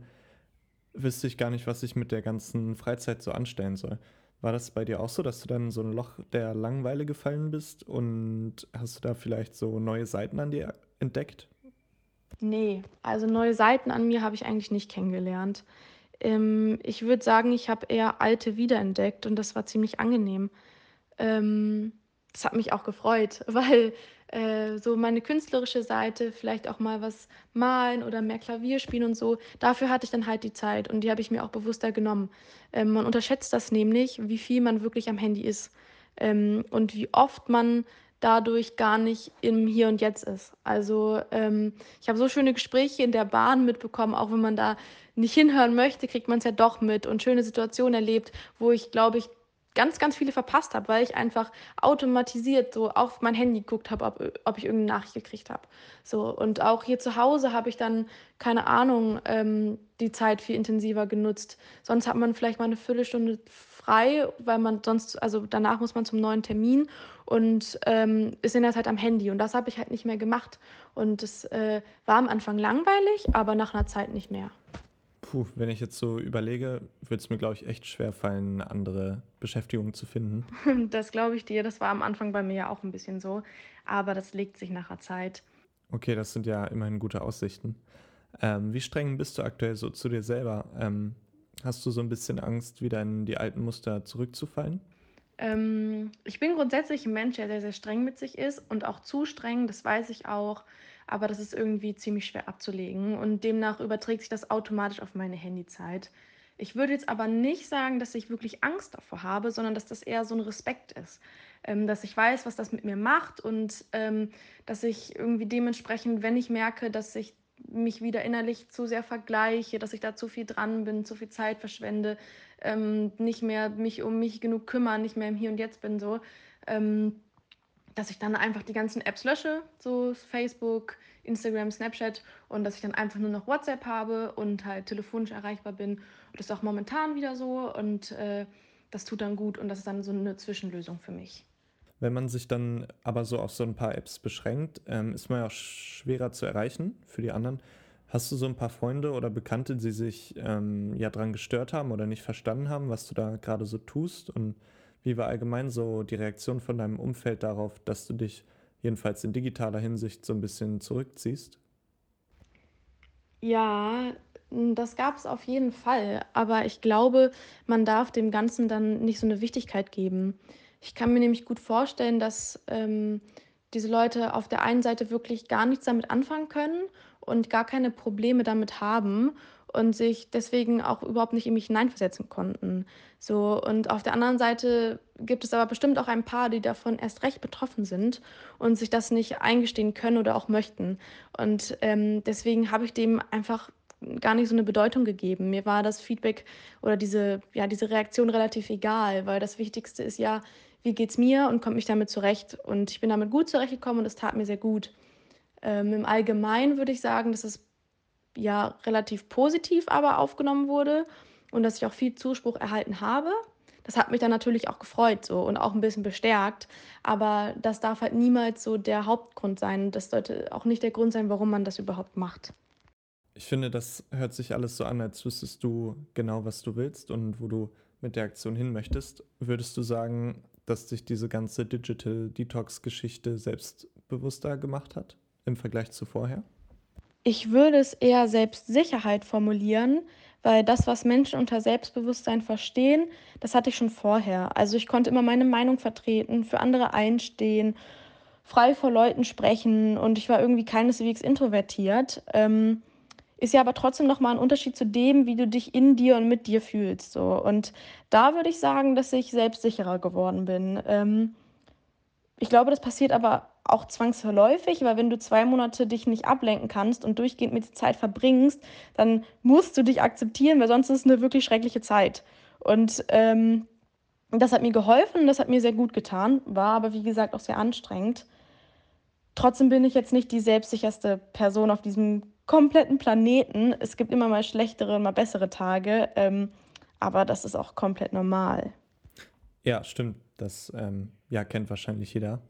wüsste ich gar nicht, was ich mit der ganzen Freizeit so anstellen soll. War das bei dir auch so, dass du dann so ein Loch der Langeweile gefallen bist und hast du da vielleicht so neue Seiten an dir entdeckt? Nee, also neue Seiten an mir habe ich eigentlich nicht kennengelernt. Ähm, ich würde sagen, ich habe eher alte wiederentdeckt und das war ziemlich angenehm. Ähm, das hat mich auch gefreut, weil äh, so meine künstlerische Seite, vielleicht auch mal was malen oder mehr Klavier spielen und so, dafür hatte ich dann halt die Zeit und die habe ich mir auch bewusster genommen. Ähm, man unterschätzt das nämlich, wie viel man wirklich am Handy ist ähm, und wie oft man dadurch gar nicht im Hier und Jetzt ist. Also ähm, ich habe so schöne Gespräche in der Bahn mitbekommen, auch wenn man da nicht hinhören möchte, kriegt man es ja doch mit und schöne Situationen erlebt, wo ich, glaube ich, ganz, ganz viele verpasst habe, weil ich einfach automatisiert so auf mein Handy geguckt habe, ob, ob ich irgendeine Nachricht gekriegt habe. So, und auch hier zu Hause habe ich dann, keine Ahnung, ähm, die Zeit viel intensiver genutzt. Sonst hat man vielleicht mal eine Viertelstunde frei, weil man sonst, also danach muss man zum neuen Termin und ähm, ist in der Zeit am Handy. Und das habe ich halt nicht mehr gemacht. Und es äh, war am Anfang langweilig, aber nach einer Zeit nicht mehr. Puh, wenn ich jetzt so überlege, würde es mir, glaube ich, echt schwer fallen, eine andere Beschäftigung zu finden. Das glaube ich dir. Das war am Anfang bei mir ja auch ein bisschen so. Aber das legt sich nach der Zeit. Okay, das sind ja immerhin gute Aussichten. Ähm, wie streng bist du aktuell so zu dir selber? Ähm, hast du so ein bisschen Angst, wieder in die alten Muster zurückzufallen? Ähm, ich bin grundsätzlich ein Mensch, der sehr, sehr streng mit sich ist und auch zu streng, das weiß ich auch. Aber das ist irgendwie ziemlich schwer abzulegen und demnach überträgt sich das automatisch auf meine Handyzeit. Ich würde jetzt aber nicht sagen, dass ich wirklich Angst davor habe, sondern dass das eher so ein Respekt ist. Ähm, dass ich weiß, was das mit mir macht und ähm, dass ich irgendwie dementsprechend, wenn ich merke, dass ich mich wieder innerlich zu sehr vergleiche, dass ich da zu viel dran bin, zu viel Zeit verschwende, ähm, nicht mehr mich um mich genug kümmern, nicht mehr im Hier und Jetzt bin so, ähm, dass ich dann einfach die ganzen Apps lösche, so Facebook, Instagram, Snapchat und dass ich dann einfach nur noch WhatsApp habe und halt telefonisch erreichbar bin. Und das ist auch momentan wieder so und äh, das tut dann gut und das ist dann so eine Zwischenlösung für mich. Wenn man sich dann aber so auf so ein paar Apps beschränkt, ähm, ist man ja auch schwerer zu erreichen für die anderen. Hast du so ein paar Freunde oder Bekannte, die sich ähm, ja dran gestört haben oder nicht verstanden haben, was du da gerade so tust? Und wie war allgemein so die Reaktion von deinem Umfeld darauf, dass du dich jedenfalls in digitaler Hinsicht so ein bisschen zurückziehst? Ja, das gab es auf jeden Fall. Aber ich glaube, man darf dem Ganzen dann nicht so eine Wichtigkeit geben. Ich kann mir nämlich gut vorstellen, dass ähm, diese Leute auf der einen Seite wirklich gar nichts damit anfangen können und gar keine Probleme damit haben und sich deswegen auch überhaupt nicht in mich hineinversetzen konnten. So, und auf der anderen Seite gibt es aber bestimmt auch ein paar, die davon erst recht betroffen sind und sich das nicht eingestehen können oder auch möchten. Und ähm, deswegen habe ich dem einfach gar nicht so eine Bedeutung gegeben. Mir war das Feedback oder diese, ja, diese Reaktion relativ egal, weil das Wichtigste ist ja, wie geht's mir und kommt mich damit zurecht. Und ich bin damit gut zurechtgekommen und es tat mir sehr gut. Ähm, Im Allgemeinen würde ich sagen, dass es ja relativ positiv aber aufgenommen wurde und dass ich auch viel Zuspruch erhalten habe. Das hat mich dann natürlich auch gefreut so und auch ein bisschen bestärkt. Aber das darf halt niemals so der Hauptgrund sein. Das sollte auch nicht der Grund sein, warum man das überhaupt macht. Ich finde, das hört sich alles so an, als wüsstest du genau, was du willst und wo du mit der Aktion hin möchtest. Würdest du sagen, dass sich diese ganze Digital Detox-Geschichte selbstbewusster gemacht hat im Vergleich zu vorher? Ich würde es eher Selbstsicherheit formulieren, weil das, was Menschen unter Selbstbewusstsein verstehen, das hatte ich schon vorher. Also ich konnte immer meine Meinung vertreten, für andere einstehen, frei vor Leuten sprechen und ich war irgendwie keineswegs introvertiert. Ähm, ist ja aber trotzdem nochmal ein Unterschied zu dem, wie du dich in dir und mit dir fühlst. So. Und da würde ich sagen, dass ich selbstsicherer geworden bin. Ähm, ich glaube, das passiert aber auch zwangsläufig, weil wenn du zwei Monate dich nicht ablenken kannst und durchgehend mit Zeit verbringst, dann musst du dich akzeptieren, weil sonst ist es eine wirklich schreckliche Zeit. Und ähm, das hat mir geholfen, das hat mir sehr gut getan, war aber wie gesagt auch sehr anstrengend. Trotzdem bin ich jetzt nicht die selbstsicherste Person auf diesem kompletten Planeten. Es gibt immer mal schlechtere mal bessere Tage, ähm, aber das ist auch komplett normal. Ja, stimmt. Das ähm, ja, kennt wahrscheinlich jeder.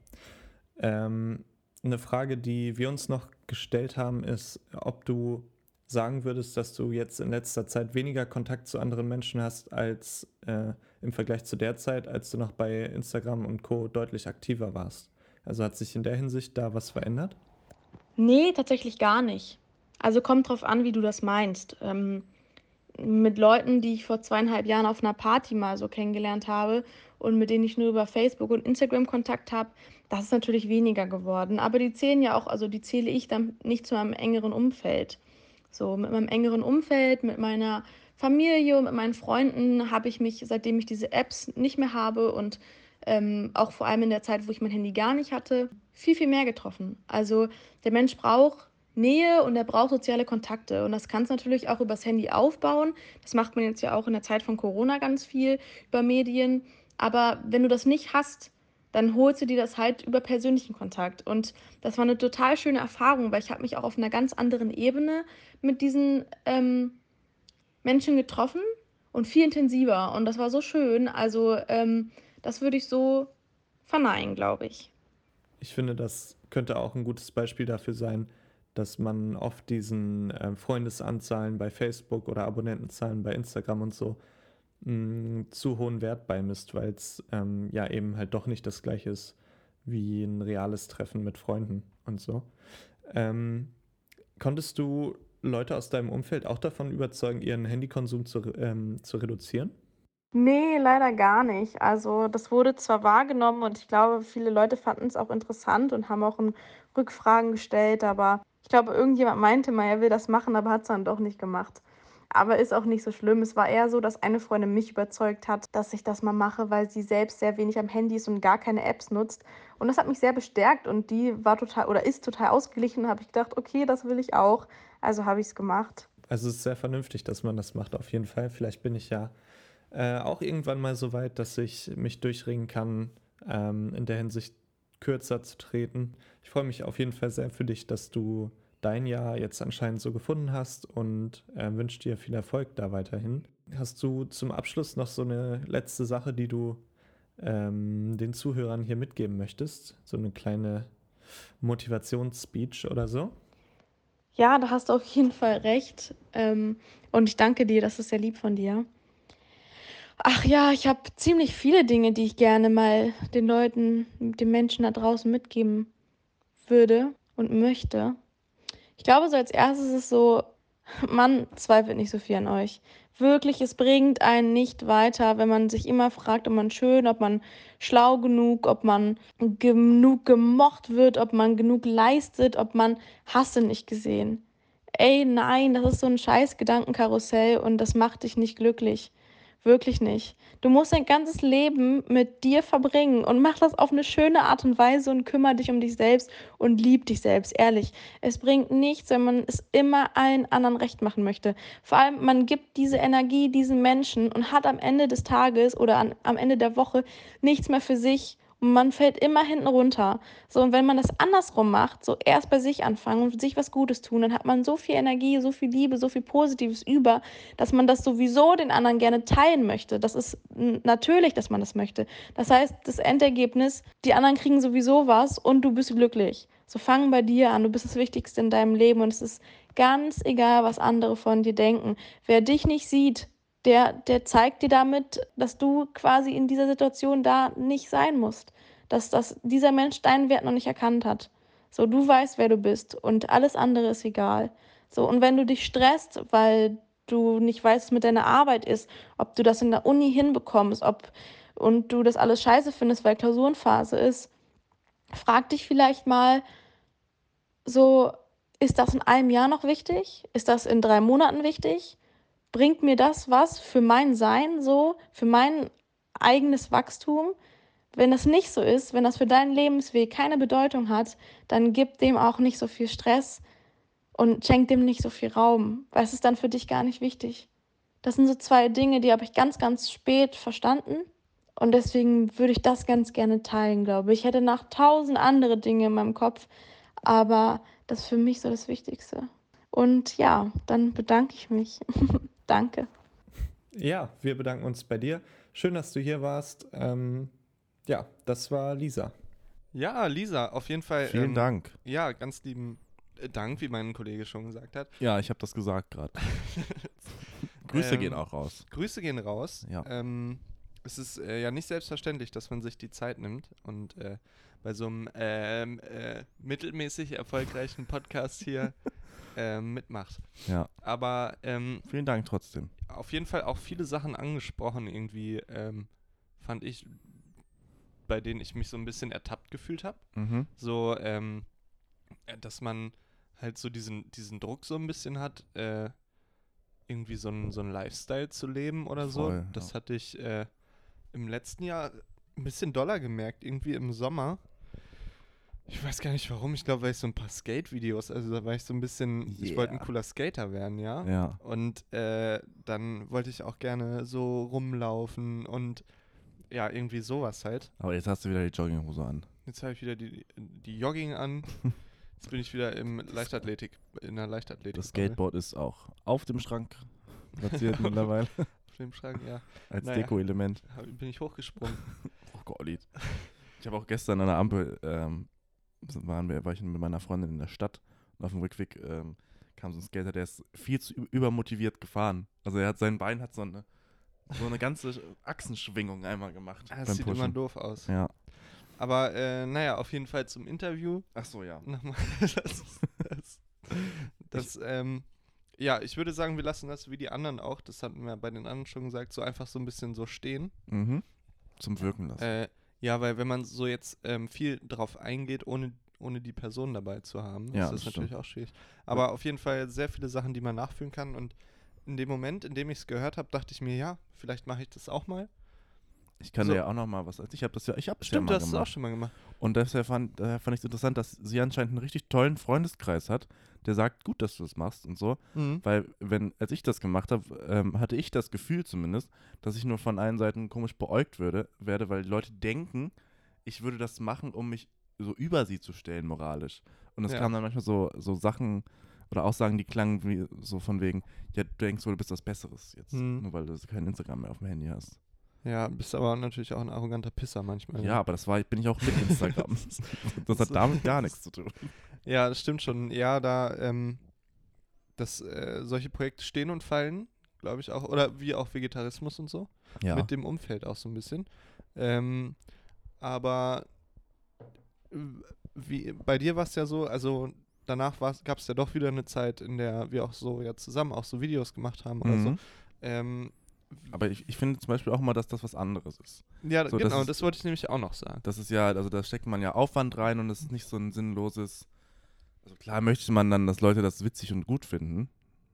Ähm, eine Frage, die wir uns noch gestellt haben, ist, ob du sagen würdest, dass du jetzt in letzter Zeit weniger Kontakt zu anderen Menschen hast als äh, im Vergleich zu der Zeit, als du noch bei Instagram und Co deutlich aktiver warst. Also hat sich in der Hinsicht da was verändert? Nee, tatsächlich gar nicht. Also kommt drauf an, wie du das meinst. Ähm, mit Leuten, die ich vor zweieinhalb Jahren auf einer Party mal so kennengelernt habe und mit denen ich nur über Facebook und Instagram Kontakt habe, das ist natürlich weniger geworden. Aber die zählen ja auch, also die zähle ich dann nicht zu einem engeren Umfeld. So, mit meinem engeren Umfeld, mit meiner Familie und mit meinen Freunden habe ich mich, seitdem ich diese Apps nicht mehr habe und ähm, auch vor allem in der Zeit, wo ich mein Handy gar nicht hatte, viel, viel mehr getroffen. Also der Mensch braucht Nähe und er braucht soziale Kontakte. Und das kannst du natürlich auch übers Handy aufbauen. Das macht man jetzt ja auch in der Zeit von Corona ganz viel über Medien. Aber wenn du das nicht hast, dann holst du dir das halt über persönlichen Kontakt. Und das war eine total schöne Erfahrung, weil ich habe mich auch auf einer ganz anderen Ebene mit diesen ähm, Menschen getroffen und viel intensiver. Und das war so schön. Also ähm, das würde ich so verneinen, glaube ich. Ich finde, das könnte auch ein gutes Beispiel dafür sein, dass man oft diesen äh, Freundesanzahlen bei Facebook oder Abonnentenzahlen bei Instagram und so mh, zu hohen Wert beimisst, weil es ähm, ja eben halt doch nicht das gleiche ist wie ein reales Treffen mit Freunden und so. Ähm, konntest du Leute aus deinem Umfeld auch davon überzeugen, ihren Handykonsum zu, ähm, zu reduzieren? Nee, leider gar nicht. Also das wurde zwar wahrgenommen und ich glaube, viele Leute fanden es auch interessant und haben auch Rückfragen gestellt, aber ich glaube, irgendjemand meinte mal, er will das machen, aber hat es dann doch nicht gemacht. aber ist auch nicht so schlimm. Es war eher so, dass eine Freundin mich überzeugt hat, dass ich das mal mache, weil sie selbst sehr wenig am Handy ist und gar keine Apps nutzt. Und das hat mich sehr bestärkt und die war total oder ist total ausgeglichen. Habe ich gedacht, okay, das will ich auch. Also habe ich es gemacht. Also es ist sehr vernünftig, dass man das macht, auf jeden Fall. Vielleicht bin ich ja äh, auch irgendwann mal so weit, dass ich mich durchringen kann, ähm, in der Hinsicht kürzer zu treten. Ich freue mich auf jeden Fall sehr für dich, dass du dein Jahr jetzt anscheinend so gefunden hast und äh, wünsche dir viel Erfolg da weiterhin. Hast du zum Abschluss noch so eine letzte Sache, die du ähm, den Zuhörern hier mitgeben möchtest? So eine kleine Motivationsspeech oder so? Ja, da hast du auf jeden Fall recht. Ähm, und ich danke dir, das ist sehr lieb von dir. Ach ja, ich habe ziemlich viele Dinge, die ich gerne mal den Leuten, den Menschen da draußen mitgeben würde und möchte. Ich glaube, so als erstes ist es so, man zweifelt nicht so viel an euch. Wirklich, es bringt einen nicht weiter, wenn man sich immer fragt, ob man schön, ob man schlau genug, ob man genug gemocht wird, ob man genug leistet, ob man Hasse nicht gesehen. Ey, nein, das ist so ein scheiß Gedankenkarussell und das macht dich nicht glücklich. Wirklich nicht. Du musst dein ganzes Leben mit dir verbringen und mach das auf eine schöne Art und Weise und kümmere dich um dich selbst und lieb dich selbst, ehrlich. Es bringt nichts, wenn man es immer allen anderen recht machen möchte. Vor allem, man gibt diese Energie diesen Menschen und hat am Ende des Tages oder an, am Ende der Woche nichts mehr für sich und man fällt immer hinten runter. So, und wenn man das andersrum macht, so erst bei sich anfangen und sich was Gutes tun, dann hat man so viel Energie, so viel Liebe, so viel Positives über, dass man das sowieso den anderen gerne teilen möchte. Das ist natürlich, dass man das möchte. Das heißt, das Endergebnis, die anderen kriegen sowieso was und du bist glücklich. So fang bei dir an. Du bist das Wichtigste in deinem Leben und es ist ganz egal, was andere von dir denken. Wer dich nicht sieht, der, der zeigt dir damit, dass du quasi in dieser Situation da nicht sein musst. Dass, dass dieser Mensch deinen Wert noch nicht erkannt hat. So, du weißt, wer du bist und alles andere ist egal. So, und wenn du dich stresst, weil du nicht weißt, was mit deiner Arbeit ist, ob du das in der Uni hinbekommst, ob und du das alles scheiße findest, weil Klausurenphase ist, frag dich vielleicht mal so, ist das in einem Jahr noch wichtig? Ist das in drei Monaten wichtig? Bringt mir das was für mein Sein so, für mein eigenes Wachstum? Wenn das nicht so ist, wenn das für deinen Lebensweg keine Bedeutung hat, dann gib dem auch nicht so viel Stress und schenk dem nicht so viel Raum, weil es ist dann für dich gar nicht wichtig. Das sind so zwei Dinge, die habe ich ganz, ganz spät verstanden. Und deswegen würde ich das ganz gerne teilen, glaube ich. Ich hätte noch tausend andere Dinge in meinem Kopf, aber das ist für mich so das Wichtigste. Und ja, dann bedanke ich mich. Danke. Ja, wir bedanken uns bei dir. Schön, dass du hier warst. Ähm, ja, das war Lisa. Ja, Lisa, auf jeden Fall. Vielen ähm, Dank. Ja, ganz lieben äh, Dank, wie mein Kollege schon gesagt hat. Ja, ich habe das gesagt gerade. Grüße Ähm, gehen auch raus. Grüße gehen raus. Ja. Ähm, es ist äh, ja nicht selbstverständlich, dass man sich die Zeit nimmt und äh, bei so einem ähm, äh, mittelmäßig erfolgreichen Podcast hier ähm, mitmacht. Ja. Aber ähm, Vielen Dank trotzdem. auf jeden Fall auch viele Sachen angesprochen, irgendwie, ähm, fand ich, bei denen ich mich so ein bisschen ertappt gefühlt habe. Mhm. So, ähm, äh, dass man halt so diesen, diesen Druck so ein bisschen hat, äh, irgendwie so einen so Lifestyle zu leben oder Voll, so. Das ja. hatte ich äh, im letzten Jahr ein bisschen doller gemerkt, irgendwie im Sommer. Ich weiß gar nicht warum, ich glaube, weil ich so ein paar Skate-Videos, also da war ich so ein bisschen, ich wollte ein Yeah. cooler Skater werden, ja. Ja. Und äh, dann wollte ich auch gerne so rumlaufen und ja, irgendwie sowas halt. Aber jetzt hast du wieder die Jogginghose an. Jetzt habe ich wieder die, die Jogging an. Jetzt bin ich wieder im Leichtathletik, in der Leichtathletik. Das Skateboard ist auch auf dem Schrank platziert mittlerweile Auf dem Schrank, ja. als Naja. Deko-Element. Bin ich hochgesprungen. Oh Gott, Ich habe auch gestern an der Ampel, ähm, waren wir, war ich mit meiner Freundin in der Stadt und auf dem Rückweg ähm, kam so ein Skater, der ist viel zu übermotiviert gefahren. Also er hat sein Bein hat so eine, so eine ganze Achsenschwingung einmal gemacht. Ah, Das beim sieht immer Pushen. doof aus. Ja. Aber äh, naja, auf jeden Fall zum Interview. Ach so, ja. Nochmal. Das, das, das ähm, ja, ich würde sagen, wir lassen das wie die anderen auch, das hatten wir bei den anderen schon gesagt, so einfach so ein bisschen so stehen. Mhm. Zum Wirken lassen. Äh, ja, weil wenn man so jetzt ähm, viel drauf eingeht, ohne, ohne die Person dabei zu haben, Ja, ist das das natürlich auch schwierig. Aber auf jeden Fall sehr viele Sachen, die man nachfühlen kann und in dem Moment, in dem ich es gehört habe, dachte ich mir, ja, vielleicht mache ich das auch mal. Ich kann So. dir ja auch noch mal was. Ich habe das ja, ich habe Stimmt, ja du mal hast es gemacht. auch schon mal gemacht. Und deshalb fand, daher fand ich es interessant, dass sie anscheinend einen richtig tollen Freundeskreis hat, der sagt, gut, dass du das machst und so. Mhm. Weil, wenn, als ich das gemacht habe, ähm, hatte ich das Gefühl zumindest, dass ich nur von allen Seiten komisch beäugt würde, werde, weil die Leute denken, ich würde das machen, um mich so über sie zu stellen, moralisch. Und es Ja. kamen dann manchmal so, so Sachen oder Aussagen, die klangen wie so von wegen, ja, du denkst wohl, du bist was Besseres jetzt, Mhm. nur weil du kein Instagram mehr auf dem Handy hast. Ja, bist aber natürlich auch ein arroganter Pisser manchmal. Ja, aber das war, bin ich auch mit Instagram. das hat damit gar nichts zu tun. Ja, das stimmt schon. Ja, da, ähm, dass äh, solche Projekte stehen und fallen, glaube ich auch. Oder wie auch Vegetarismus und so. Ja. Mit dem Umfeld auch so ein bisschen. Ähm, aber äh, wie, bei dir war es ja so, also danach gab es ja doch wieder eine Zeit, in der wir auch so ja zusammen auch so Videos gemacht haben oder so. Mhm. Ähm, Aber ich, ich finde zum Beispiel auch mal, dass das was anderes ist. ja, So, das genau, ist- das wollte ich nämlich auch noch sagen. Das ist ja, also da steckt man ja Aufwand rein und es ist nicht so ein sinnloses. Also klar möchte man dann, dass Leute das witzig und gut finden.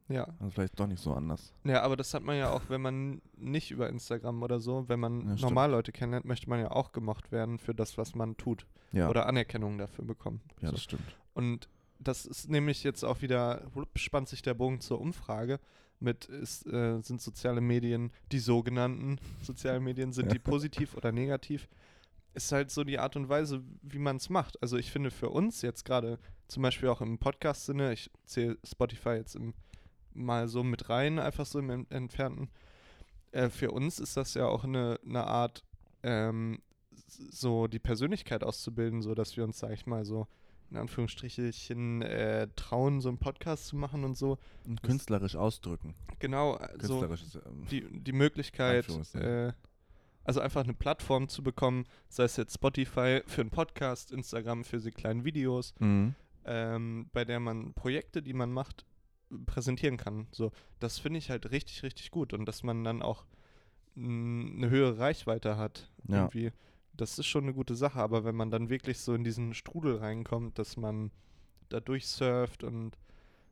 Ja. Also vielleicht doch nicht so anders. Ja, aber das hat man ja auch, wenn man nicht über Instagram oder so, wenn man Ja, normal Leute kennenlernt, möchte man ja auch gemocht werden für das, was man tut. Ja, Oder Anerkennung dafür bekommen. ja so. das stimmt. Und das ist nämlich jetzt auch wieder, spannt sich der Bogen zur Umfrage mit, ist, äh, sind soziale Medien, die sogenannten sozialen Medien, sind die positiv oder negativ? Ist halt so die Art und Weise, wie man es macht. Also ich finde für uns jetzt gerade, zum Beispiel auch im Podcast-Sinne, ich zähle Spotify jetzt im, mal so mit rein, einfach so im Ent- Entfernten. Äh, für uns ist das ja auch eine, eine Art, ähm, so die Persönlichkeit auszubilden, so dass wir uns, sag ich mal, so in Anführungsstrichelchen äh, trauen, so einen Podcast zu machen und so. Und künstlerisch ausdrücken. Genau, so Künstlerisch ist, ähm, die, die Möglichkeit, äh, also einfach eine Plattform zu bekommen, sei es jetzt Spotify für einen Podcast, Instagram für die kleinen Videos, mhm. ähm, bei der man Projekte, die man macht, präsentieren kann. So, das finde ich halt richtig, richtig gut und dass man dann auch mh, eine höhere Reichweite hat. Ja. Irgendwie. Das ist schon eine gute Sache, aber wenn man dann wirklich so in diesen Strudel reinkommt, dass man da durchsurft und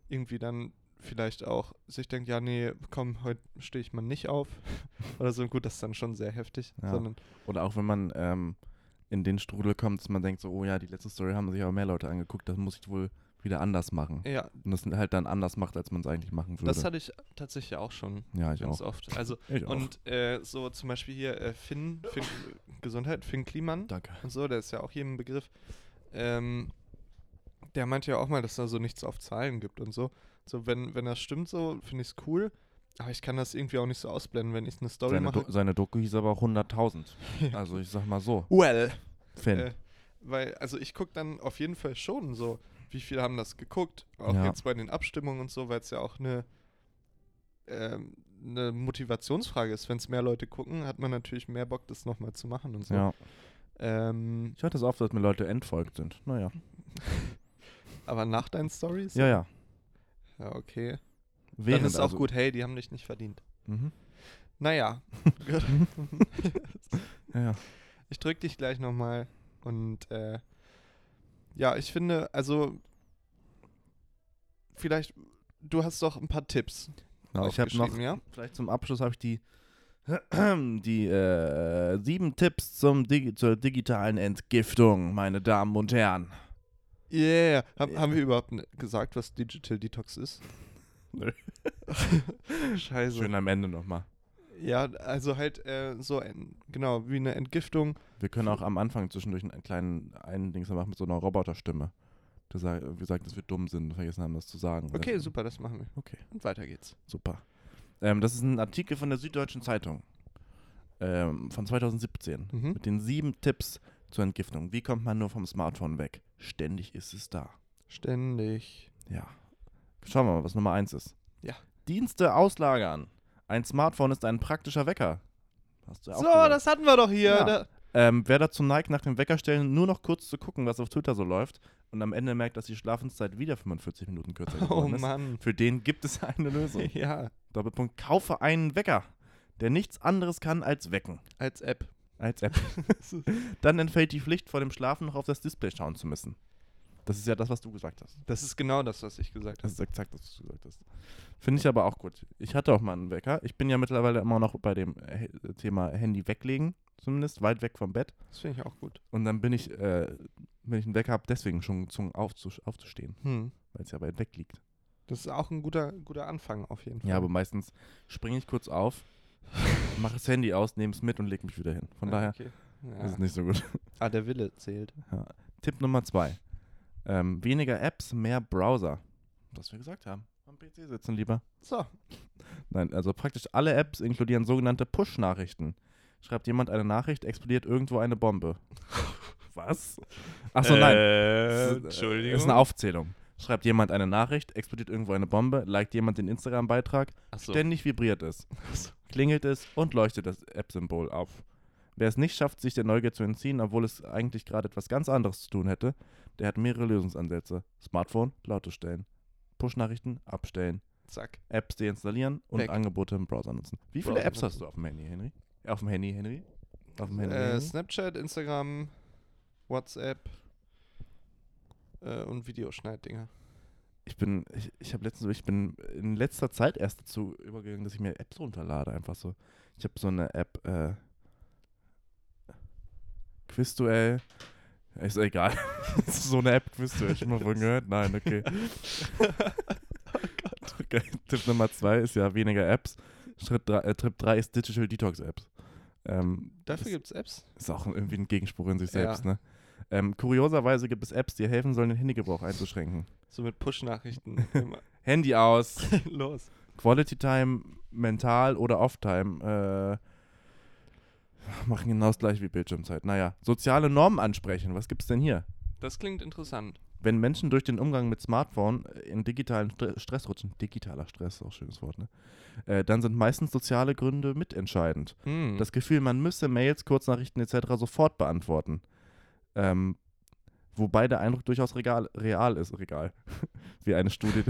irgendwie dann vielleicht auch sich denkt, ja, nee, komm, heute stehe ich mal nicht auf oder so, gut, das ist dann schon sehr heftig. Ja. Oder auch wenn man ähm, in den Strudel kommt, dass man denkt so, oh ja, die letzte Story haben sich aber mehr Leute angeguckt, das muss ich wohl wieder anders machen. ja, Und das halt dann anders macht, als man es eigentlich machen würde. das hatte ich tatsächlich auch schon ja, ich ganz auch. oft. Also Ich auch. Und äh, so zum Beispiel hier äh, Finn, Finn Gesundheit, Finn Kliman Danke. und so, der ist ja auch jedem ein Begriff. Ähm, der meinte ja auch mal, dass da so nichts auf Zahlen gibt und so. So, wenn, wenn das stimmt so, finde ich es cool. Aber ich kann das irgendwie auch nicht so ausblenden, wenn ich eine Story Seine, mache. Do seine Doku hieß aber auch 100.000. Ja. Also ich sag mal so. Well. Finn. Äh, weil, also ich gucke dann auf jeden Fall schon so, wie viele haben das geguckt. Auch Ja. jetzt bei den Abstimmungen und so, weil es ja auch eine, ähm, eine Motivationsfrage ist. Wenn es mehr Leute gucken, hat man natürlich mehr Bock, das nochmal zu machen und so. ja. Ähm, Ich hatte es oft, dass mir Leute entfolgt sind. Naja. aber nach deinen Stories? Ja, ja. Ja, okay. Während, Dann ist auch also- gut, hey, die haben dich nicht verdient. Mhm. Naja. Ja, ja. ich drück dich gleich nochmal. Und äh, ja, ich finde, also vielleicht, du hast doch ein paar Tipps. Genau, ich habe noch, ja? vielleicht zum Abschluss habe ich die, die äh, sieben Tipps zum Digi zur digitalen Entgiftung, meine Damen und Herren. Yeah. Hab, Ja. Haben wir überhaupt gesagt, was Digital Detox ist? Nö. Scheiße. Schön am Ende nochmal. Ja, also halt äh, so, ein, genau, wie eine Entgiftung. Wir können auch am Anfang zwischendurch einen kleinen einen Dings machen mit so einer Roboterstimme. Der sagt, wir sagen, dass wir dumm sind und vergessen haben, das zu sagen. Okay, Das- super, das machen wir. Okay, Und weiter geht's. super. Ähm, das ist ein Artikel von der Süddeutschen Zeitung ähm, von 2017 Mhm. mit den sieben Tipps zur Entgiftung. Wie kommt man nur vom Smartphone weg? Ständig ist es da. Ständig. Ja. Schauen wir mal, was Nummer eins ist. Ja. Dienste auslagern. Ein Smartphone ist ein praktischer Wecker. Hast du ja auch So, das hatten wir doch hier. Ja. Da, Ähm, wer dazu neigt, nach dem Weckerstellen nur noch kurz zu gucken, was auf Twitter so läuft und am Ende merkt, dass die Schlafenszeit wieder 45 Minuten kürzer oh geworden ist, Mann. für den gibt es eine Lösung. Ja, Doppelpunkt, kaufe einen Wecker, der nichts anderes kann als wecken. als App. Als App. Dann entfällt die Pflicht, vor dem Schlafen noch auf das Display schauen zu müssen. Das ist ja das, was du gesagt hast. Das ist genau das, was ich gesagt Das ist exakt das, was du gesagt hast. Finde ich aber auch gut. Ich hatte auch mal einen Wecker. Ich bin ja mittlerweile immer noch bei dem äh, Thema Handy weglegen, zumindest weit weg vom Bett. Das finde ich auch gut. Und dann bin ich, äh, wenn ich einen Wecker habe, deswegen schon gezwungen aufzus- aufzustehen, Hm. weil es ja weit weg liegt. Das ist auch ein guter, guter Anfang auf jeden Fall. Ja, aber meistens springe ich kurz auf, mache das Handy aus, nehme es mit und lege mich wieder hin. Von Ja, daher okay. ist Ja. es nicht so gut. Ah, der Wille zählt. Ja. Tipp Nummer zwei. Ähm, weniger Apps, mehr Browser. Was wir gesagt haben. Am PC sitzen lieber. So. Nein, also praktisch alle Apps inkludieren sogenannte Push-Nachrichten. Schreibt jemand eine Nachricht, explodiert irgendwo eine Bombe. Was? Achso, nein. Äh, Das ist, äh, eine Aufzählung. Schreibt jemand eine Nachricht, explodiert irgendwo eine Bombe, liked jemand den Instagram-Beitrag, Achso. ständig vibriert es, klingelt es und leuchtet das App-Symbol auf. Wer es nicht schafft, sich der Neugier zu entziehen, obwohl es eigentlich gerade etwas ganz anderes zu tun hätte, der hat mehrere Lösungsansätze. Smartphone lauter stellen, Push-Nachrichten abstellen, Zack. Apps deinstallieren und Weg. Angebote im Browser nutzen. Wie viele Browser Apps hast du auf dem Handy, Henry? Auf dem Handy, Henry? Auf dem Handy. Äh, Henry? Snapchat, Instagram, WhatsApp äh, und Videoschneiddinger. Ich bin, ich, ich habe letztens, ich bin in letzter Zeit erst dazu übergegangen, dass ich mir Apps runterlade, einfach so. Ich habe so eine App, äh, Quizduell. Ist egal. So eine App, Quizduell. Schon mal von gehört? Nein, okay. okay. Tipp Nummer zwei ist ja weniger Apps. Schritt drei, äh, Tipp 3 ist Digital Detox Apps. Ähm, Dafür gibt es Apps. ist auch irgendwie ein Gegenspruch in sich Ja. selbst, ne? Ähm, kurioserweise gibt es Apps, die helfen sollen, den Handygebrauch einzuschränken. So mit Push-Nachrichten. immer. Handy aus, Los. Quality Time, Mental oder Off-Time äh, machen genau das gleiche wie Bildschirmzeit. Naja, soziale Normen ansprechen. Was gibt's denn hier? Das klingt interessant. Wenn Menschen durch den Umgang mit Smartphone in digitalen Stre Stress rutschen, digitaler Stress, auch ein schönes Wort, ne? Äh, dann sind meistens soziale Gründe mitentscheidend. Hm. Das Gefühl, man müsse Mails, Kurznachrichten etc. sofort beantworten. Ähm, wobei der Eindruck durchaus regal, real ist, regal. Wie eine Studie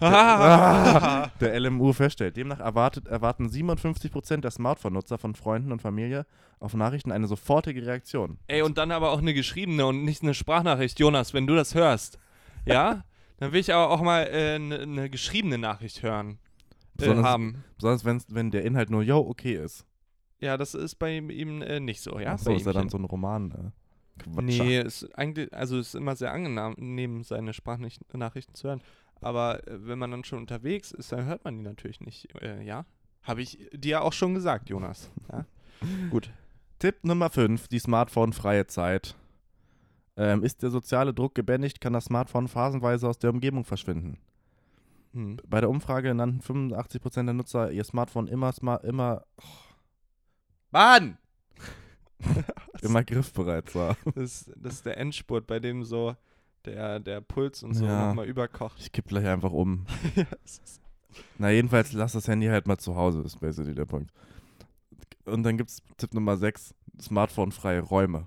Ah. der LMU feststellt. Demnach erwartet, erwarten 57% der Smartphone-Nutzer von Freunden und Familie auf Nachrichten eine sofortige Reaktion. Ey, und dann aber auch eine geschriebene und nicht eine Sprachnachricht. Jonas, wenn du das hörst, ja, dann will ich aber auch mal äh, eine eine geschriebene Nachricht hören. Äh, Besonders- haben. Besonders wenn's, wenn der Inhalt nur, yo, okay ist. Ja, das ist bei ihm, ihm äh, nicht so, ja? Ach so ist er dann so ein Roman. Äh, Quatscher. Nee, ist eigentlich, also ist immer sehr angenehm, seine Sprachnachrichten zu hören. Aber äh, wenn man dann schon unterwegs ist, dann hört man die natürlich nicht, äh, ja? Habe ich dir auch schon gesagt, Jonas. Ja? Gut. Tipp Nummer 5, die Smartphone-freie Zeit. Ähm, ist der soziale Druck gebändigt, kann das Smartphone phasenweise aus der Umgebung verschwinden. Hm. Bei der Umfrage nannten 85% der Nutzer ihr Smartphone immer, sma immer, oh. Mann! immer griffbereit haben. Das, das ist der Endspurt, bei dem so der, der Puls und so Ja. nochmal überkocht. Ich kipp gleich einfach um. Ja, ist- Na, jedenfalls lass das Handy halt mal zu Hause, ist basically der Punkt. Und dann gibt's Tipp Nummer 6, Smartphone-freie Räume.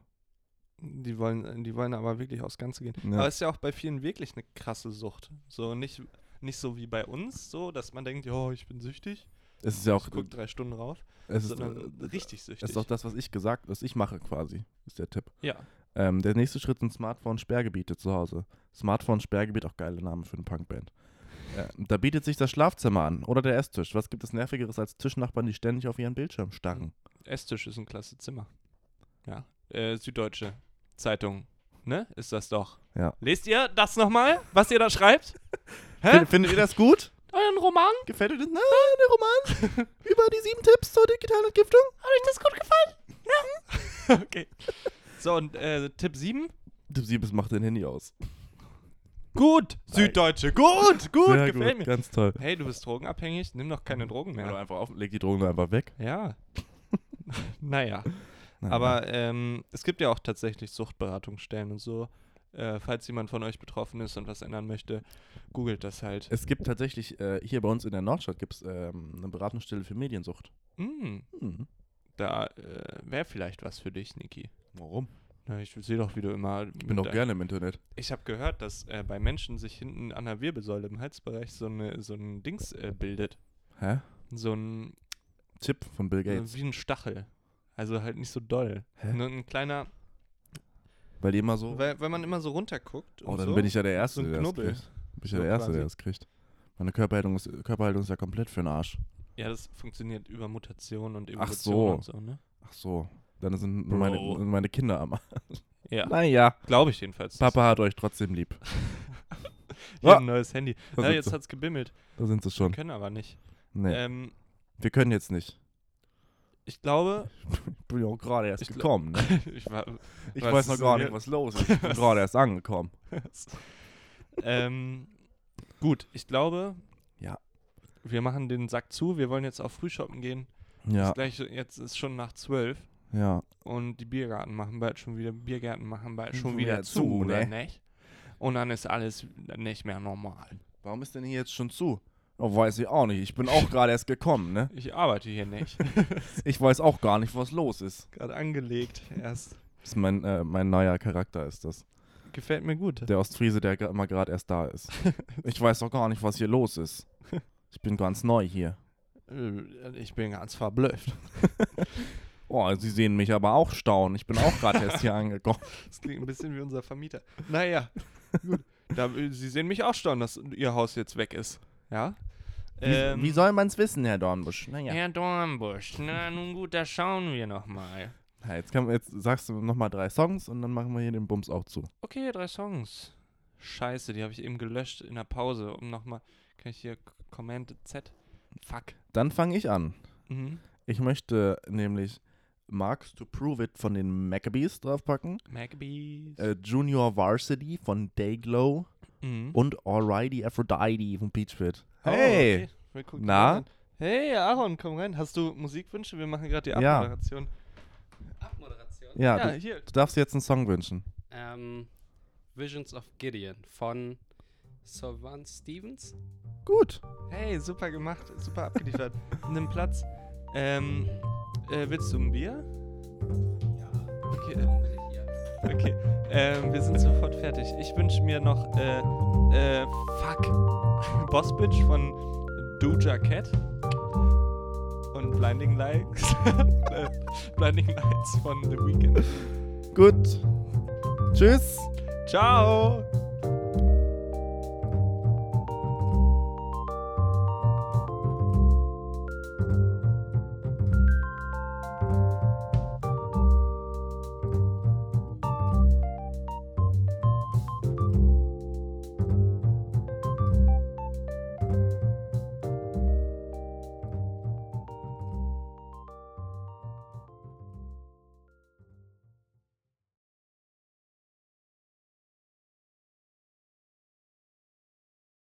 die, wollen, die wollen aber wirklich aufs Ganze gehen. Ja. Aber ist ja auch bei vielen wirklich eine krasse Sucht. So nicht, nicht so wie bei uns, so, dass man denkt, ja, ich bin süchtig. Es ist ja auch, ich guck drei Stunden rauf. es ist, sondern äh, richtig süchtig. es ist auch das, was ich gesagt, was ich mache quasi, ist der Tipp. ja. Ähm, der nächste Schritt sind Smartphone-Sperrgebiete zu Hause. Smartphone-Sperrgebiet, auch geile Name für eine Punkband. Ja, da bietet sich das Schlafzimmer an oder der Esstisch. Was gibt es Nervigeres als Tischnachbarn, die ständig auf ihren Bildschirm starren? Esstisch ist ein klasse Zimmer. Ja. Äh, Süddeutsche Zeitung, ne? Ist das doch. Ja. Lest ihr das nochmal, was ihr da schreibt? Hä? Find, findet ihr das gut? Euren Roman? Gefällt euch das? Na, der Roman über die sieben Tipps zur digitalen Entgiftung? Hat euch das gut gefallen? Ja. okay. So, und äh, Tipp 7? Tipp 7 macht dein Handy aus. Gut. Süddeutsche. Gut, gut, Sehr gefällt gut, mir. ganz toll. Hey, du bist drogenabhängig? Nimm doch keine Drogen Oder mehr. einfach auf, leg die Drogen einfach weg. Ja. naja. Nein, Aber ähm, es gibt ja auch tatsächlich Suchtberatungsstellen und so. Äh, falls jemand von euch betroffen ist und was ändern möchte, googelt das halt. Es gibt tatsächlich, äh, hier bei uns in der Nordstadt gibt es ähm, eine Beratungsstelle für Mediensucht. Mm, Hm. da äh, wäre vielleicht was für dich, Niki. Warum? Na, ich sehe doch, wie du immer. Ich bin doch gerne im Internet. Ich habe gehört, dass äh, bei Menschen sich hinten an der Wirbelsäule im Halsbereich so, eine, so ein Dings äh, bildet. Hä? So ein. Chip von Bill Gates. Wie ein Stachel. Also halt nicht so doll. Hä? Nur ein kleiner. Weil die immer so. Weil, weil man immer so runterguckt. Oh, und dann so. bin ich ja der Erste, so ein der das kriegt. Bin ich ja So der Erste, der quasi. das kriegt. Meine Körperhaltung ist, Körperhaltung ist ja komplett für den Arsch. Ja, das funktioniert über Mutation und Ach Evolution so. und so, ne? Ach so. Dann sind meine, meine Kinder am Ja, Naja, glaube ich jedenfalls. Papa hat euch trotzdem lieb. Hier Ah. ein neues Handy. Da Ja, jetzt sie. hat's gebimmelt. Da sind sie schon. Können aber nicht. Nee, Ähm, wir können jetzt nicht. ich glaube, Ich bin ja auch gerade erst Ich gekommen. Ne? ich war, Ich weiß noch gar nicht, was los ist. Ich bin gerade erst angekommen. ähm, gut, ich glaube, Ja. wir machen den Sack zu. Wir wollen jetzt auch Frühshoppen gehen. Ja, Ist gleich, jetzt ist schon nach zwölf ja. und die Biergarten machen bald schon wieder, Biergärten machen bald schon Schon wieder wieder zu, zu, oder ne? nicht? Und dann ist alles nicht mehr normal. Warum ist denn hier jetzt schon zu? Oh, weiß ich auch nicht. Ich bin auch gerade erst gekommen, ne? Ich arbeite hier nicht. Ich weiß auch gar nicht, was los ist. Gerade angelegt erst. Das ist mein, äh, mein neuer Charakter ist das. Gefällt mir gut. Der Ostfriese, der immer gerade erst da ist. Ich weiß auch gar nicht, was hier los ist. Ich bin ganz neu hier. Äh, Ich bin ganz verblüfft. Oh, Sie sehen mich aber auch staunen. Ich bin auch gerade erst hier angekommen. Das klingt ein bisschen wie unser Vermieter. Naja, gut. Da, äh, Sie sehen mich auch staunen, dass Ihr Haus jetzt weg ist. Ja? Wie, Ähm, wie soll man es wissen, Herr Dornbusch? Naja. Herr Dornbusch, na nun gut, da schauen wir nochmal. Ja, jetzt, kann, jetzt sagst du nochmal drei Songs und dann machen wir hier den Bums auch zu. Okay, drei Songs. Scheiße, die habe ich eben gelöscht in der Pause. Um nochmal, kann ich hier Command Z? Fuck. Dann fange ich an. Mhm. Ich möchte nämlich Marks to Prove It von den Maccabees draufpacken, Maccabees. äh, Junior Varsity von Dayglow mhm. und Alrighty Aphrodite von Peach Pit. Oh, Hey! okay. Wir gucken Na? rein. Hey, Aaron, komm rein. Hast du Musikwünsche? Wir machen gerade die Ja. Abmoderation. Abmoderation. Ja, Ja, du, hier. du darfst jetzt einen Song wünschen. Ähm, Visions of Gideon von Sylvan Stevens. Gut. Hey, super gemacht, super abgeliefert. Nimm Platz. Ähm, äh, willst du ein Bier? Ja. Okay, äh, okay. Ähm, wir sind sofort fertig. Ich wünsche mir noch, äh, äh, fuck. Boss Bitch von Doja Cat. Und Blinding Lights. Blinding Lights von The Weeknd. Gut. Tschüss. Ciao!